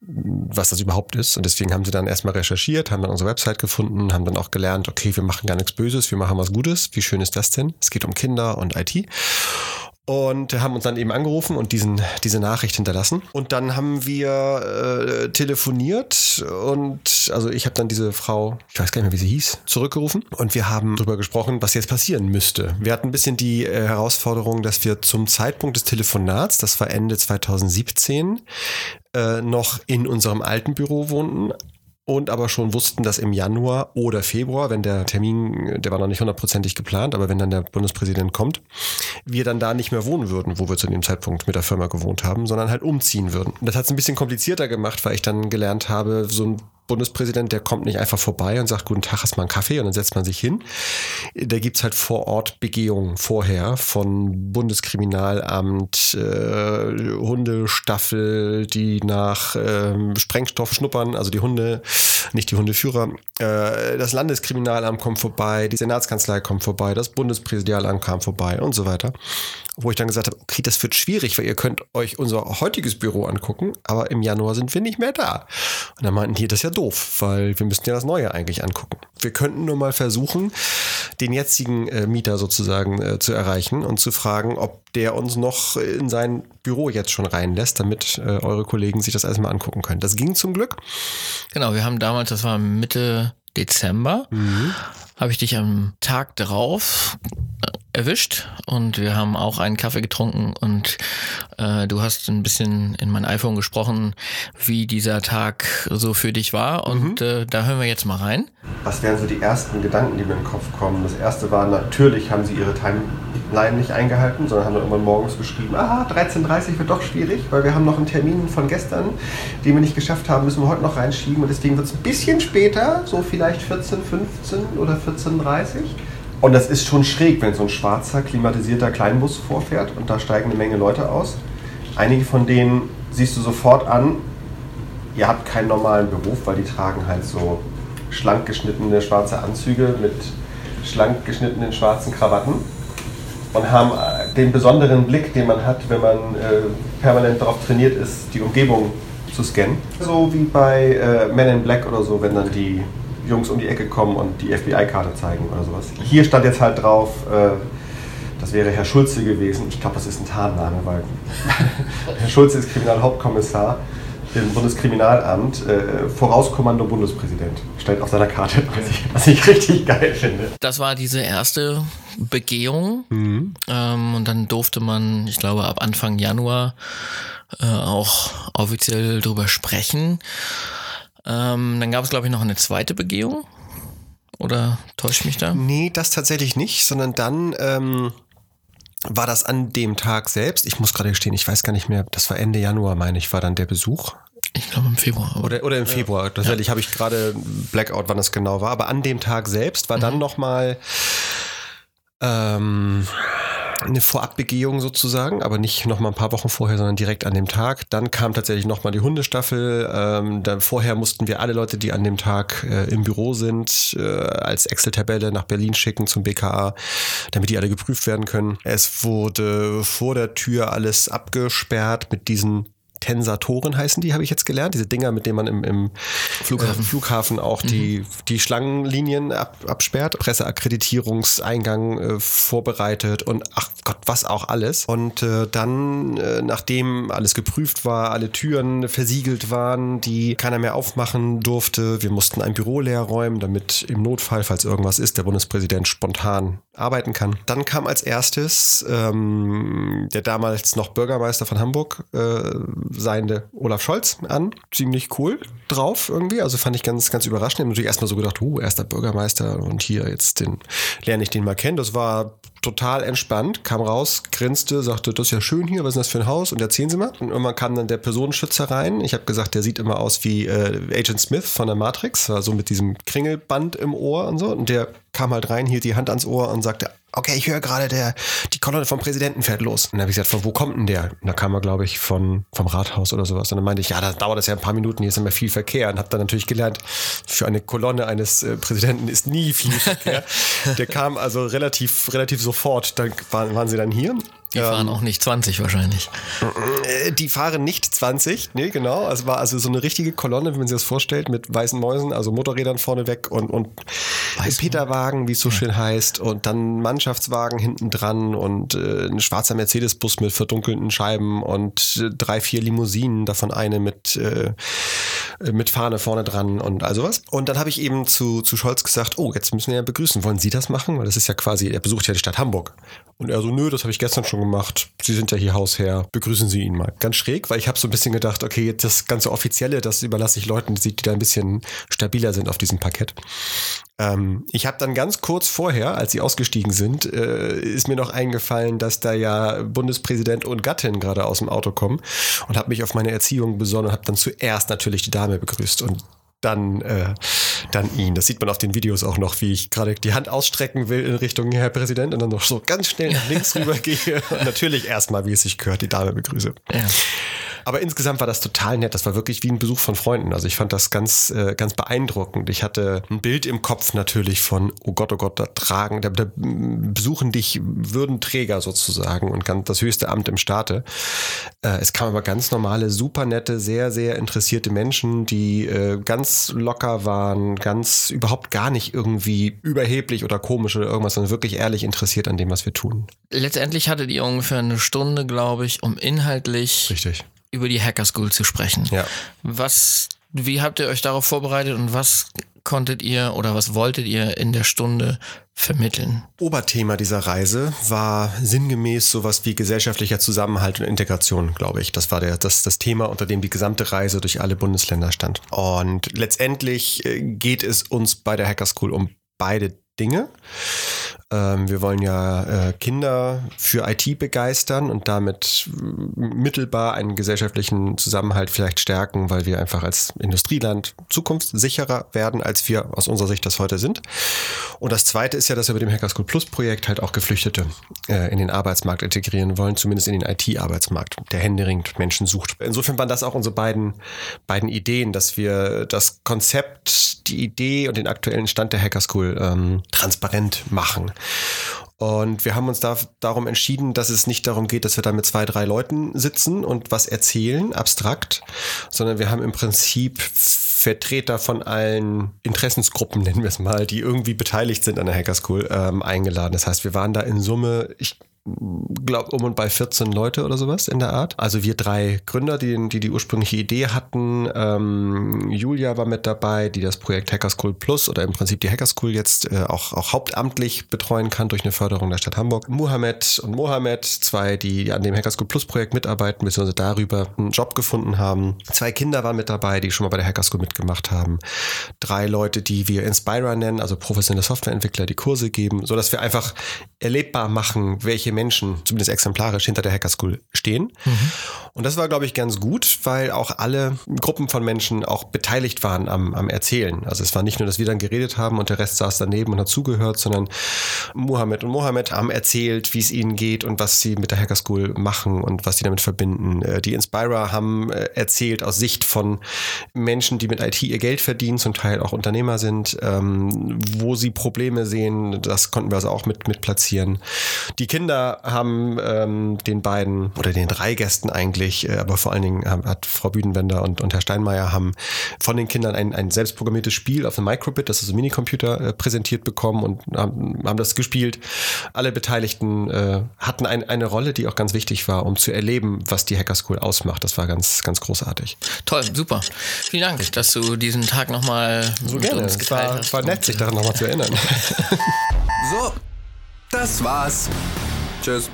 was das überhaupt ist. Und deswegen haben sie dann erstmal recherchiert, haben dann unsere Website gefunden, haben dann auch gelernt, okay, wir machen gar nichts Böses, wir machen was Gutes. Wie schön ist das denn? Es geht um Kinder und IT. Und haben uns dann eben angerufen und diesen, diese Nachricht hinterlassen. Und dann haben wir äh, telefoniert und also ich habe dann diese Frau, ich weiß gar nicht mehr, wie sie hieß, zurückgerufen. Und wir haben darüber gesprochen, was jetzt passieren müsste. Wir hatten ein bisschen die äh, Herausforderung, dass wir zum Zeitpunkt des Telefonats, das war Ende 2017, äh, noch in unserem alten Büro wohnten und aber schon wussten, dass im Januar oder Februar, wenn der Termin, der war noch nicht hundertprozentig geplant, aber wenn dann der Bundespräsident kommt, wir dann da nicht mehr wohnen würden, wo wir zu dem Zeitpunkt mit der Firma gewohnt haben, sondern halt umziehen würden. Das hat es ein bisschen komplizierter gemacht, weil ich dann gelernt habe, so ein Bundespräsident, der kommt nicht einfach vorbei und sagt, guten Tag, hast mal einen Kaffee und dann setzt man sich hin. Da gibt's halt vor Ort Begehungen vorher von Bundeskriminalamt, äh, Hundestaffel, die nach ähm, Sprengstoff schnuppern, also die Hunde, nicht die Hundeführer. Äh, das Landeskriminalamt kommt vorbei, die Senatskanzlei kommt vorbei, das Bundespräsidialamt kam vorbei und so weiter. Wo ich dann gesagt habe, okay, das wird schwierig, weil ihr könnt euch unser heutiges Büro angucken, aber im Januar sind wir nicht mehr da. Und dann meinten die, das ist ja doof, weil wir müssten ja das Neue eigentlich angucken. Wir könnten nur mal versuchen, den jetzigen äh, Mieter sozusagen äh, zu erreichen und zu fragen, ob der uns noch in sein Büro jetzt schon reinlässt, damit äh, eure Kollegen sich das alles mal angucken können. Das ging zum Glück. Genau, wir haben damals, das war Mitte Dezember, habe ich dich am Tag darauf äh, erwischt und wir haben auch einen Kaffee getrunken und äh, du hast ein bisschen in mein iPhone gesprochen, wie dieser Tag so für dich war und äh, da hören wir jetzt mal rein. Was wären so die ersten Gedanken, die mir in den Kopf kommen? Das erste war, natürlich haben sie ihre Timeline nicht eingehalten, sondern haben dann irgendwann morgens geschrieben, aha, 13.30 Uhr wird doch schwierig, weil wir haben noch einen Termin von gestern, den wir nicht geschafft haben, müssen wir heute noch reinschieben und deswegen wird es ein bisschen später, so vielleicht 14, 15 oder 14.30 Uhr. Und das ist schon schräg, wenn so ein schwarzer, klimatisierter Kleinbus vorfährt und da steigen eine Menge Leute aus. Einige von denen siehst du sofort an, ihr habt keinen normalen Beruf, weil die tragen halt so schlank geschnittene schwarze Anzüge mit schlank geschnittenen schwarzen Krawatten und haben äh, den besonderen Blick, den man hat, wenn man äh, permanent darauf trainiert ist, die Umgebung zu scannen. So wie bei äh, Men in Black oder so, wenn dann die Jungs um die Ecke kommen und die FBI-Karte zeigen oder sowas. Hier stand jetzt halt drauf, äh, das wäre Herr Schulze gewesen. Ich glaube, das ist ein Tarnname, weil [laughs] Herr Schulze ist Kriminalhauptkommissar im Bundeskriminalamt, äh, Vorauskommando Bundespräsident. Steht auf seiner Karte, [laughs] was ich, was ich richtig geil finde. Das war diese erste Begehung Mhm. ähm, und dann durfte man, ich glaube, ab Anfang Januar äh, auch offiziell drüber sprechen. Ähm, dann gab es, glaube ich, noch eine zweite Begehung. Oder täuscht mich da? Nee, das tatsächlich nicht, sondern dann ähm, war das an dem Tag selbst. Ich muss gerade gestehen, ich weiß gar nicht mehr, das war Ende Januar, meine ich, war dann der Besuch. Ich glaube im Februar. Oder, oder im Februar. Tatsächlich habe ich gerade Blackout, wann das genau war. Aber an dem Tag selbst war dann nochmal ähm, eine Vorabbegehung sozusagen, aber nicht nochmal ein paar Wochen vorher, sondern direkt an dem Tag. Dann kam tatsächlich nochmal die Hundestaffel. Ähm, dann vorher mussten wir alle Leute, die an dem Tag äh, im Büro sind, äh, als Excel-Tabelle nach Berlin schicken zum BKA, damit die alle geprüft werden können. Es wurde vor der Tür alles abgesperrt mit diesen Tensatoren heißen die, habe ich jetzt gelernt. Diese Dinger, mit denen man im, im Flughafen, Flughafen auch die, die Schlangenlinien ab, absperrt, Presseakkreditierungseingang äh, vorbereitet und ach Gott, was auch alles. Und äh, dann, äh, nachdem alles geprüft war, alle Türen versiegelt waren, die keiner mehr aufmachen durfte, wir mussten ein Büro leer räumen, damit im Notfall, falls irgendwas ist, der Bundespräsident spontan arbeiten kann. Dann kam als erstes ähm, der damals noch Bürgermeister von Hamburg, äh, seiende Olaf Scholz an. Ziemlich cool drauf irgendwie. Also fand ich ganz, ganz überraschend. Ich habe natürlich erstmal so gedacht, uh, erster Bürgermeister und hier jetzt den, lerne ich den mal kennen. Das war total entspannt, kam raus, grinste, sagte, das ist ja schön hier, was ist das für ein Haus? Und erzählen Sie mal. Und irgendwann kam dann der Personenschützer rein. Ich habe gesagt, der sieht immer aus wie äh, Agent Smith von der Matrix, also mit diesem Kringelband im Ohr und so. Und der kam halt rein, hielt die Hand ans Ohr und sagte, okay, ich höre gerade, der, die Kolonne vom Präsidenten fährt los. Und dann habe ich gesagt, von wo kommt denn der? Und da kam er, glaube ich, von, vom Rathaus oder sowas. Und dann meinte ich, ja, da dauert das ja ein paar Minuten, hier ist immer viel Verkehr. Und habe dann natürlich gelernt, für eine Kolonne eines äh, Präsidenten ist nie viel Verkehr. [laughs] der kam also relativ, relativ sofort, dann waren, waren sie dann hier. Die fahren auch nicht 20 wahrscheinlich. Äh, Die fahren nicht 20, nee, genau. Es war also so eine richtige Kolonne, wie man sich das vorstellt, mit weißen Mäusen, also Motorrädern vorne weg und, und Peterwagen, wie es so schön heißt, und dann Mannschaftswagen hinten dran und äh, ein schwarzer Mercedes-Bus mit verdunkelten Scheiben und äh, drei, vier Limousinen, davon eine mit, äh, mit Fahne vorne dran und all sowas. Und dann habe ich eben zu, zu Scholz gesagt, oh, jetzt müssen wir ja begrüßen. Wollen Sie das machen? Weil das ist ja quasi, er besucht ja die Stadt Hamburg. Und er so, nö, das habe ich gestern schon gemacht. Sie sind ja hier Hausherr. Begrüßen Sie ihn mal. Ganz schräg, weil ich habe so ein bisschen gedacht, okay, das ganze Offizielle, das überlasse ich Leuten, die, die da ein bisschen stabiler sind auf diesem Parkett. Ähm, ich habe dann ganz kurz vorher, als sie ausgestiegen sind, äh, ist mir noch eingefallen, dass da ja Bundespräsident und Gattin gerade aus dem Auto kommen und habe mich auf meine Erziehung besonnen und habe dann zuerst natürlich die Dame begrüßt und dann, äh, dann ihn. Das sieht man auf den Videos auch noch, wie ich gerade die Hand ausstrecken will in Richtung Herr Präsident und dann noch so ganz schnell nach links rüber gehe und [laughs] natürlich erstmal, wie es sich gehört, die Dame begrüße. Ja. Aber insgesamt war das total nett. Das war wirklich wie ein Besuch von Freunden. Also ich fand das ganz, äh, ganz beeindruckend. Ich hatte ein Bild im Kopf natürlich von, oh Gott, oh Gott, da tragen, da, da besuchen dich Würdenträger sozusagen und ganz das höchste Amt im Staate. Äh, es kamen aber ganz normale, super nette, sehr, sehr interessierte Menschen, die äh, ganz locker waren, ganz überhaupt gar nicht irgendwie überheblich oder komisch oder irgendwas, sondern wirklich ehrlich interessiert an dem, was wir tun. Letztendlich hattet ihr ungefähr eine Stunde, glaube ich, um inhaltlich Richtig. Über die Hacker School zu sprechen. Ja. Was, wie habt ihr euch darauf vorbereitet und was konntet ihr oder was wolltet ihr in der Stunde vermitteln? Oberthema dieser Reise war sinngemäß sowas wie gesellschaftlicher Zusammenhalt und Integration, glaube ich. Das war der, das, das Thema, unter dem die gesamte Reise durch alle Bundesländer stand. Und letztendlich äh, geht es uns bei der Hacker School um beide Dinge. Ähm, wir wollen ja äh, Kinder für IT begeistern und damit mittelbar einen gesellschaftlichen Zusammenhalt vielleicht stärken, weil wir einfach als Industrieland zukunftssicherer werden, als wir aus unserer Sicht das heute sind. Und das Zweite ist ja, dass wir mit dem Hacker School Plus Projekt halt auch Geflüchtete äh, in den Arbeitsmarkt integrieren wollen, zumindest in den IT-Arbeitsmarkt, der händeringend Menschen sucht. Insofern waren das auch unsere beiden, beiden Ideen, dass wir das Konzept, die Idee und den aktuellen Stand der Hacker School ähm, transparent machen. Und wir haben uns da, darum entschieden, dass es nicht darum geht, dass wir da mit zwei, drei Leuten sitzen und was erzählen, abstrakt, sondern wir haben im Prinzip Vertreter von allen Interessensgruppen, [laughs] nennen wir es mal, die irgendwie beteiligt sind an der Hacker School, ähm, eingeladen. Das heißt, wir waren da in Summe, ich glaube, um und bei 14 Leute oder sowas in der Art. Also wir drei Gründer, die die, die ursprüngliche Idee hatten. Ähm, Julia war mit dabei, die das Projekt Hacker School Plus oder im Prinzip die Hacker School jetzt äh, auch, auch hauptamtlich betreuen kann durch eine Förderung der Stadt Hamburg. Muhammad und Mohammed, zwei, die an dem Hacker School Plus Projekt mitarbeiten, beziehungsweise darüber einen Job gefunden haben. Zwei Kinder waren mit dabei, die schon mal bei der Hacker School mitgemacht haben. Drei Leute, die wir Inspira nennen, also professionelle Softwareentwickler, die Kurse geben, sodass wir einfach erlebbar machen, welche Menschen, zumindest exemplarisch, hinter der Hacker School stehen. Und das war, glaube ich, ganz gut, weil auch alle Gruppen von Menschen auch beteiligt waren am, am Erzählen. Also es war nicht nur, dass wir dann geredet haben und der Rest saß daneben und hat zugehört, sondern Mohammed und Mohammed haben erzählt, wie es ihnen geht und was sie mit der Hacker School machen und was sie damit verbinden. Äh, Die Inspira haben äh, erzählt aus Sicht von Menschen, die mit IT ihr Geld verdienen, zum Teil auch Unternehmer sind, ähm, wo sie Probleme sehen. Das konnten wir also auch mit, mit platzieren. Die Kinder haben ähm, den beiden oder den drei Gästen eigentlich, äh, aber vor allen Dingen haben, hat Frau Büdenwender und, und Herr Steinmeier haben von den Kindern ein, ein selbstprogrammiertes Spiel auf dem Microbit, das ist ein Minicomputer, äh, präsentiert bekommen und haben, haben das gespielt. Alle Beteiligten äh, hatten ein, eine Rolle, die auch ganz wichtig war, um zu erleben, was die Hacker School ausmacht. Das war ganz, ganz großartig. Toll, super. Vielen Dank, dass du diesen Tag nochmal So mit gerne. uns Es geteilt war, hast. war nett, sich daran nochmal zu erinnern. [laughs] So, das war's. Cheers.